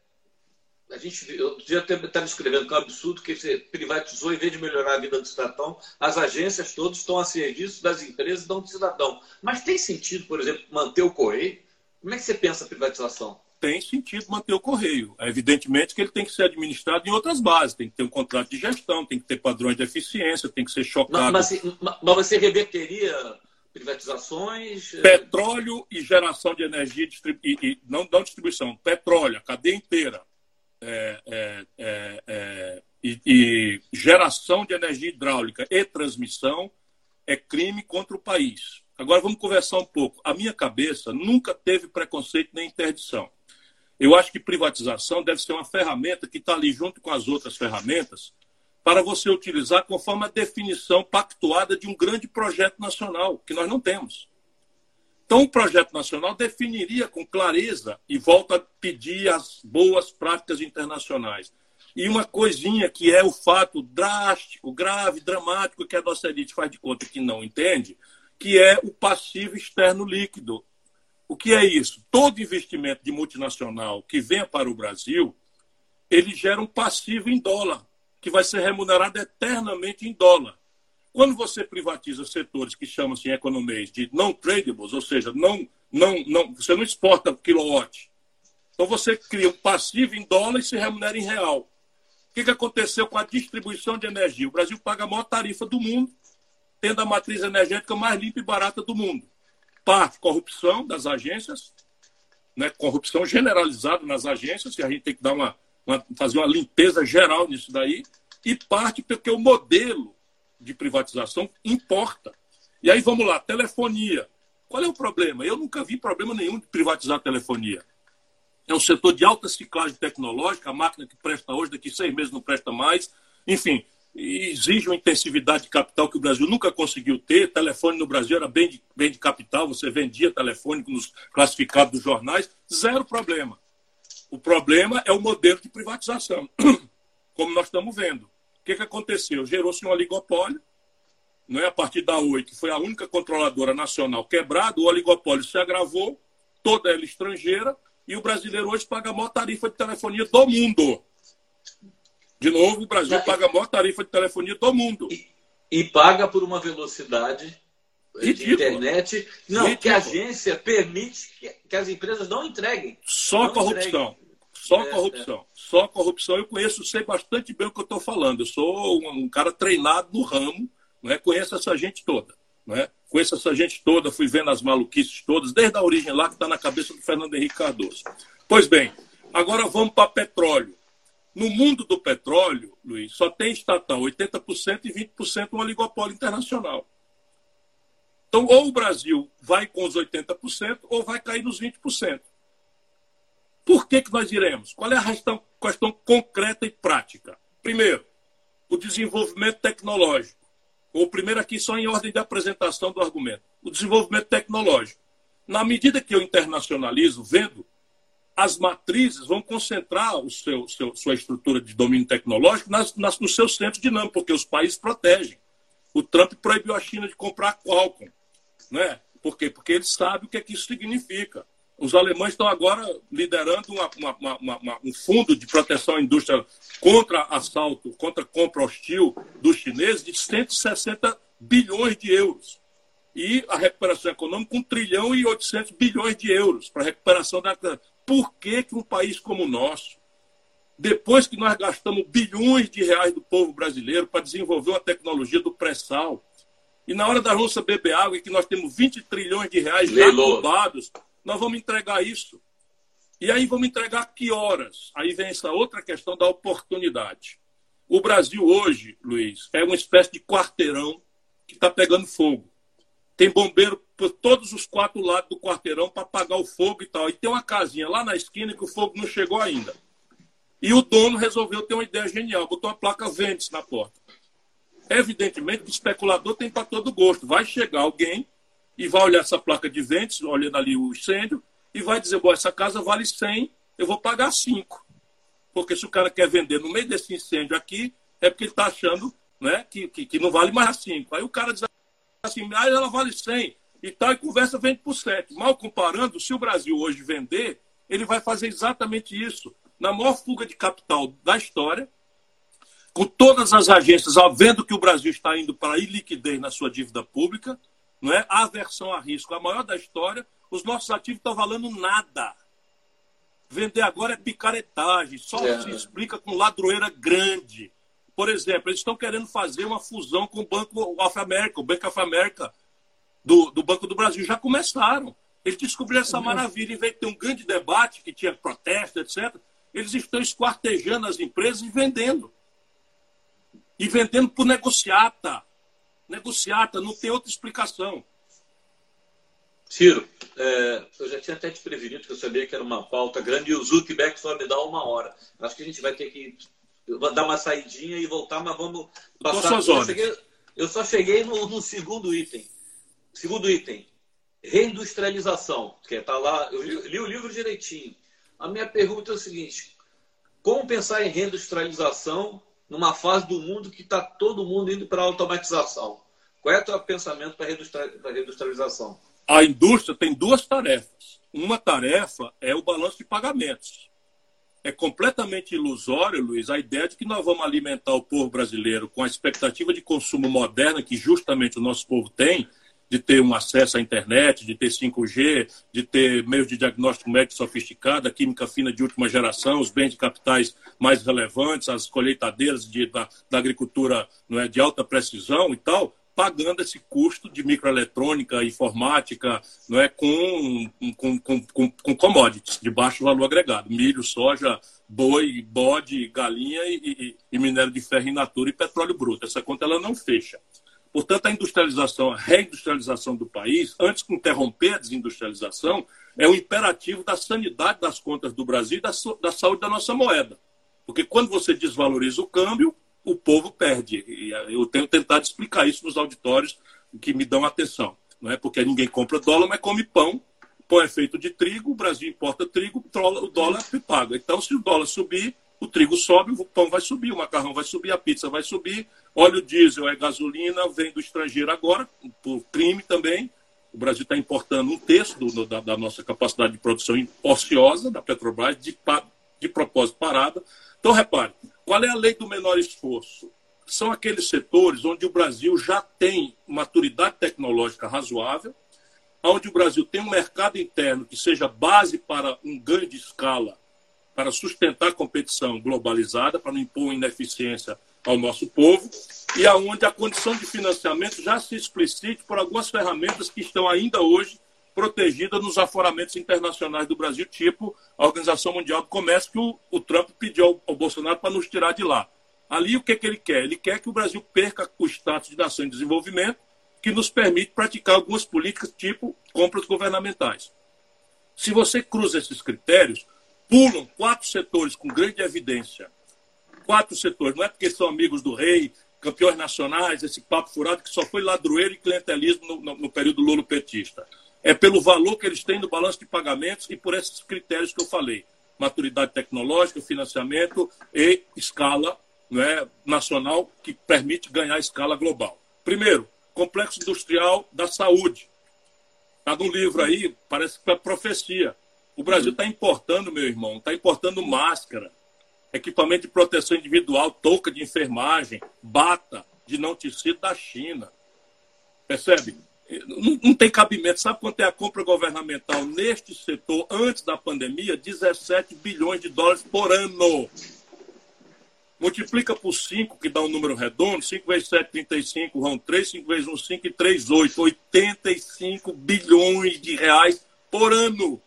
a gente, eu já estava escrevendo que é um absurdo que você privatizou, em vez de melhorar a vida do cidadão, as agências todas estão a serviço das empresas e não do cidadão. Mas tem sentido, por exemplo, manter o correio? Como é que você pensa a privatização? Tem sentido manter o correio. É evidentemente que ele tem que ser administrado em outras bases. Tem que ter um contrato de gestão, tem que ter padrões de eficiência, tem que ser chocado. Mas, mas, mas você reverteria privatizações? Petróleo e geração de energia, e, e, não, não distribuição, petróleo, a cadeia inteira é, é, é, é, e, e, geração de energia hidráulica e transmissão é crime contra o país. Agora vamos conversar um pouco. A minha cabeça nunca teve preconceito nem interdição. Eu acho que privatização deve ser uma ferramenta que está ali junto com as outras ferramentas para você utilizar conforme a definição pactuada de um grande projeto nacional, que nós não temos. Então, o projeto nacional definiria com clareza, e volta a pedir as boas práticas internacionais. E uma coisinha que é o fato drástico, grave, dramático, que a nossa elite faz de conta que não entende, que é o passivo externo líquido. O que é isso? Todo investimento de multinacional que venha para o Brasil, ele gera um passivo em dólar, que vai ser remunerado eternamente em dólar. Quando você privatiza setores que chamam-se em economês de não tradables, ou seja, não, não, não, você não exporta quilowatt, então você cria um passivo em dólar e se remunera em real. O que, que aconteceu com a distribuição de energia? O Brasil paga a maior tarifa do mundo, tendo a matriz energética mais limpa e barata do mundo. Parte corrupção das agências, né, corrupção generalizada nas agências, e a gente tem que dar uma, uma, fazer uma limpeza geral nisso daí, e parte porque o modelo de privatização importa. E aí vamos lá, telefonia. Qual é o problema? Eu nunca vi problema nenhum de privatizar a telefonia. É um setor de alta ciclagem tecnológica, a máquina que presta hoje, daqui seis meses não presta mais. Enfim, exige uma intensividade de capital que o Brasil nunca conseguiu ter. Telefone no Brasil era bem de, bem de capital, você vendia telefônico nos classificados dos jornais, zero problema. O problema é o modelo de privatização, (clears throat) como nós estamos vendo que, que aconteceu? Gerou-se um oligopólio, não é? a partir da Oi, que foi a única controladora nacional quebrada, o oligopólio se agravou, toda ela estrangeira, e o brasileiro hoje paga a maior tarifa de telefonia do mundo. De novo, o Brasil paga a maior tarifa de telefonia do mundo. E, e paga por uma velocidade de internet não, que a agência permite que, que, as empresas não entreguem. Só não corrupção. Entreguem. Só é, corrupção. Só corrupção. Eu conheço, sei bastante bem o que eu estou falando. Eu sou um, um, cara treinado no ramo, não é? conheço essa gente toda. Não é? Conheço essa gente toda, fui vendo as maluquices todas, desde a origem lá que está na cabeça do Fernando Henrique Cardoso. Pois bem, agora vamos para petróleo. No mundo do petróleo, Luiz, só tem estatal 80% e 20% um oligopólio internacional. Então, ou o Brasil vai com os 80% ou vai cair nos 20%. Por que, que nós iremos? Qual é a questão, questão concreta e prática? Primeiro, o desenvolvimento tecnológico. O primeiro aqui só em ordem de apresentação do argumento. O desenvolvimento tecnológico. Na medida que eu internacionalizo, vendo, as matrizes vão concentrar o seu, seu sua estrutura de domínio tecnológico nas, nas, nos seus centros dinâmicos, porque os países protegem. O Trump proibiu a China de comprar Qualcomm. Né? Por quê? Porque ele sabe o que, é que isso significa. Os alemães estão agora liderando uma, uma, uma, um fundo de proteção à indústria contra assalto, contra compra hostil dos chineses de 160 bilhões de euros. E a recuperação econômica, 1 trilhão e 800 bilhões de euros para a recuperação da. Por que, que um país como o nosso, depois que nós gastamos bilhões de reais do povo brasileiro para desenvolver uma tecnologia do pré-sal, E na hora da Rússia beber água, e que nós temos 20 trilhões de reais já roubados, nós vamos entregar isso. E aí vamos entregar que horas? Aí vem essa outra questão da oportunidade. O Brasil hoje, Luiz, é uma espécie de quarteirão que está pegando fogo. Tem bombeiro por todos os quatro lados do quarteirão para apagar o fogo e tal. E tem uma casinha lá na esquina que o fogo não chegou ainda. E o dono resolveu ter uma ideia genial, botou uma placa Ventes na porta. Evidentemente o especulador tem para todo gosto. Vai chegar alguém e vai olhar essa placa de Ventes, olhando ali o incêndio, e vai dizer, bom, essa casa vale 100, eu vou pagar 5. Porque se o cara quer vender no meio desse incêndio aqui, é porque ele está achando né, que, que, que, não vale mais 5. Aí o cara diz assim, ah, ela vale 100 e tal, e conversa vende por 7. Mal comparando, se o Brasil hoje vender, ele vai fazer exatamente isso. Na maior fuga de capital da história, com todas as agências vendo que o Brasil está indo para a iliquidez na sua dívida pública, não é? a aversão a risco, a maior da história, os nossos ativos estão valendo nada. Vender agora é picaretagem, só é. se explica com ladroeira grande. Por exemplo, eles estão querendo fazer uma fusão com o Banco of America, o Bank of America do, do Banco do Brasil. Já começaram. Eles descobriram essa maravilha. Em vez de ter um grande debate que tinha protesto, etc., eles estão esquartejando as empresas e vendendo. E vendendo por negociata. Negociata, não tem outra explicação. Ciro, é, eu já tinha até te prevenido que eu sabia que era uma pauta grande e o Zuckerberg só me dá uma hora. Acho que a gente vai ter que dar uma saidinha e voltar, mas vamos passar. Eu, cheguei, eu só cheguei no, no, segundo item. Segundo item, reindustrialização, que está lá, eu li, li o livro direitinho. A minha pergunta é o seguinte: como pensar em reindustrialização numa fase do mundo que está todo mundo indo para a automatização? Qual é o teu pensamento para a reindustrialização? A indústria tem duas tarefas. Uma tarefa é o balanço de pagamentos. É completamente ilusório, Luiz, a ideia de que nós vamos alimentar o povo brasileiro com a expectativa de consumo moderna que justamente o nosso povo tem, de ter um acesso à internet, de ter 5G, de ter meios de diagnóstico médico sofisticado, a química fina de última geração, os bens de capitais mais relevantes, as colheitadeiras de, da, da agricultura não é, de alta precisão e tal, pagando esse custo de microeletrônica, informática, não é, com, com, com, com, com commodities de baixo valor agregado. Milho, soja, boi, bode, galinha e, e, e, minério de ferro in natura e petróleo bruto. Essa conta ela não fecha. Portanto, a industrialização, a reindustrialização do país, antes de interromper a desindustrialização, é um imperativo da sanidade das contas do Brasil e da, da saúde da nossa moeda. Porque quando você desvaloriza o câmbio, o povo perde. E eu tenho tentado explicar isso nos auditórios que me dão atenção. Não é porque ninguém compra dólar, mas come pão. Pão é feito de trigo, o Brasil importa trigo, o dólar é paga. Então, se o dólar subir, o trigo sobe, o pão vai subir, o macarrão vai subir, a pizza vai subir, óleo diesel é gasolina, vem do estrangeiro agora, por crime também. O Brasil está importando um terço do, da, da, nossa capacidade de produção ociosa da Petrobras, de, de propósito parada. Então, repare, qual é a lei do menor esforço? São aqueles setores onde o Brasil já tem maturidade tecnológica razoável, onde o Brasil tem um mercado interno que seja base para um ganho de escala, para sustentar a competição globalizada, para não impor ineficiência ao nosso povo, e aonde a condição de financiamento já se explicite por algumas ferramentas que estão ainda hoje protegida nos aforamentos internacionais do Brasil, tipo a Organização Mundial do Comércio, que o, o Trump pediu ao, ao Bolsonaro para nos tirar de lá. Ali, o que, que ele quer? Ele quer que o Brasil perca o status de nação em desenvolvimento, que nos permite praticar algumas políticas, tipo compras governamentais. Se você cruza esses critérios, pulam quatro setores com grande evidência. Quatro setores, não é porque são amigos do rei, campeões nacionais, esse papo furado que só foi ladroeiro e clientelismo no, no, no período é pelo valor que eles têm no balanço de pagamentos e por esses critérios que eu falei: maturidade tecnológica, financiamento e escala é, nacional que permite ganhar escala global. Primeiro, complexo industrial da saúde. Está no livro aí, parece que é profecia. O Brasil está importando, meu irmão, está importando máscara, equipamento de proteção individual, touca de enfermagem, bata de não tecido da China. Percebe? não, não, tem cabimento. Sabe quanto é a compra governamental neste setor antes da pandemia? 17 bilhões de dólares por ano. multiplica por 5, que dá um número redondo, 5 vezes 7, 35, vão 3, 5 vezes 1, 5 e 3, 8. 85 bilhões de reais por ano.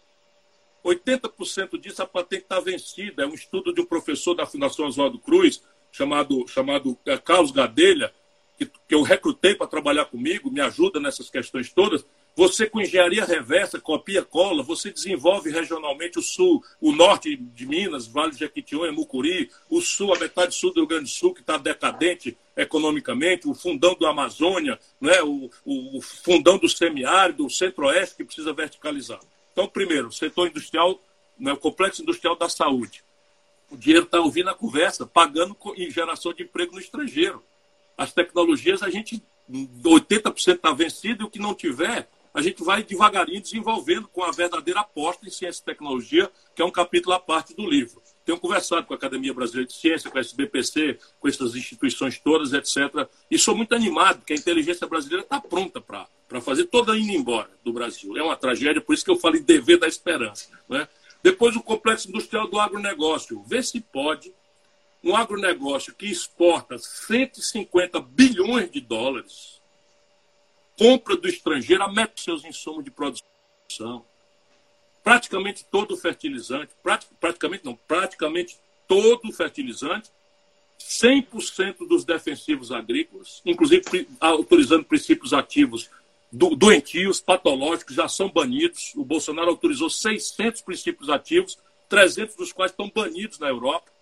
80% disso a patente está vencida. É um estudo de um professor da Fundação Oswaldo Cruz, chamado, chamado é, Carlos Gadelha, que, que eu recrutei para trabalhar comigo, me ajuda nessas questões todas. Você, com engenharia reversa, copia, cola, você desenvolve regionalmente o sul, o norte de Minas, Vale de Jequitinhonha, Mucuri, o sul, a metade sul do Rio Grande do Sul, que está decadente economicamente, o fundão do Amazônia, né, o, o, o fundão do semiárido, o centro-oeste, que precisa verticalizar. Então, primeiro, setor industrial, né, o complexo industrial da saúde. O dinheiro está ouvindo a conversa, pagando em geração de emprego no estrangeiro. As tecnologias, a gente, 80% está vencido e o que não tiver, a gente vai devagarinho desenvolvendo com a verdadeira aposta em ciência e tecnologia, que é um capítulo à parte do livro. Tenho conversado com a Academia Brasileira de Ciência, com a SBPC, com essas instituições todas, etc. E sou muito animado, porque a inteligência brasileira está pronta para fazer toda indo embora do Brasil. É uma tragédia, por isso que eu falei dever da esperança. Né? Depois, o complexo industrial do agronegócio. Vê se pode um agronegócio que exporta 150 bilhões de dólares compra do estrangeiro a meta seus insumos de produção. Praticamente todo fertilizante, praticamente não, praticamente todo fertilizante, 100% dos defensivos agrícolas, inclusive autorizando princípios ativos doentios, patológicos, já são banidos. O Bolsonaro autorizou 600 princípios ativos, 300 dos quais estão banidos na Europa.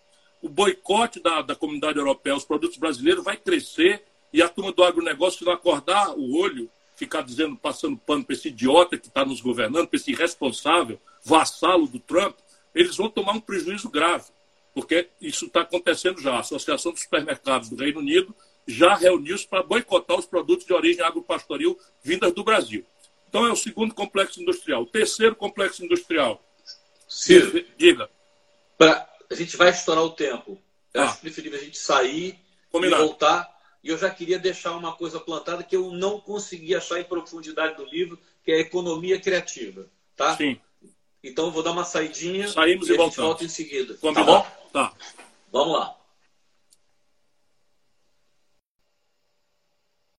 O boicote da, da comunidade europeia aos produtos brasileiros vai crescer e a turma do agronegócio vai acordar o olho, ficar dizendo, passando pano para esse idiota que está nos governando, para esse irresponsável, vassalo do Trump, eles vão tomar um prejuízo grave. Porque isso está acontecendo já. A Associação dos Supermercados do Reino Unido já reuniu-se para boicotar os produtos de origem agropastoril vindas do Brasil. Então é o segundo complexo industrial. O terceiro complexo industrial. Ciro, diga. Pra, a gente vai estourar o tempo. Eu ah. acho preferível a gente sair Combinado. e voltar e eu já queria deixar uma coisa plantada que eu não consegui achar em profundidade do livro, que é a economia criativa. Tá? Sim. Então eu vou dar uma saidinha Saímos e, e voltamos. volta em seguida. Combinado. Tá bom? Tá. Vamos lá.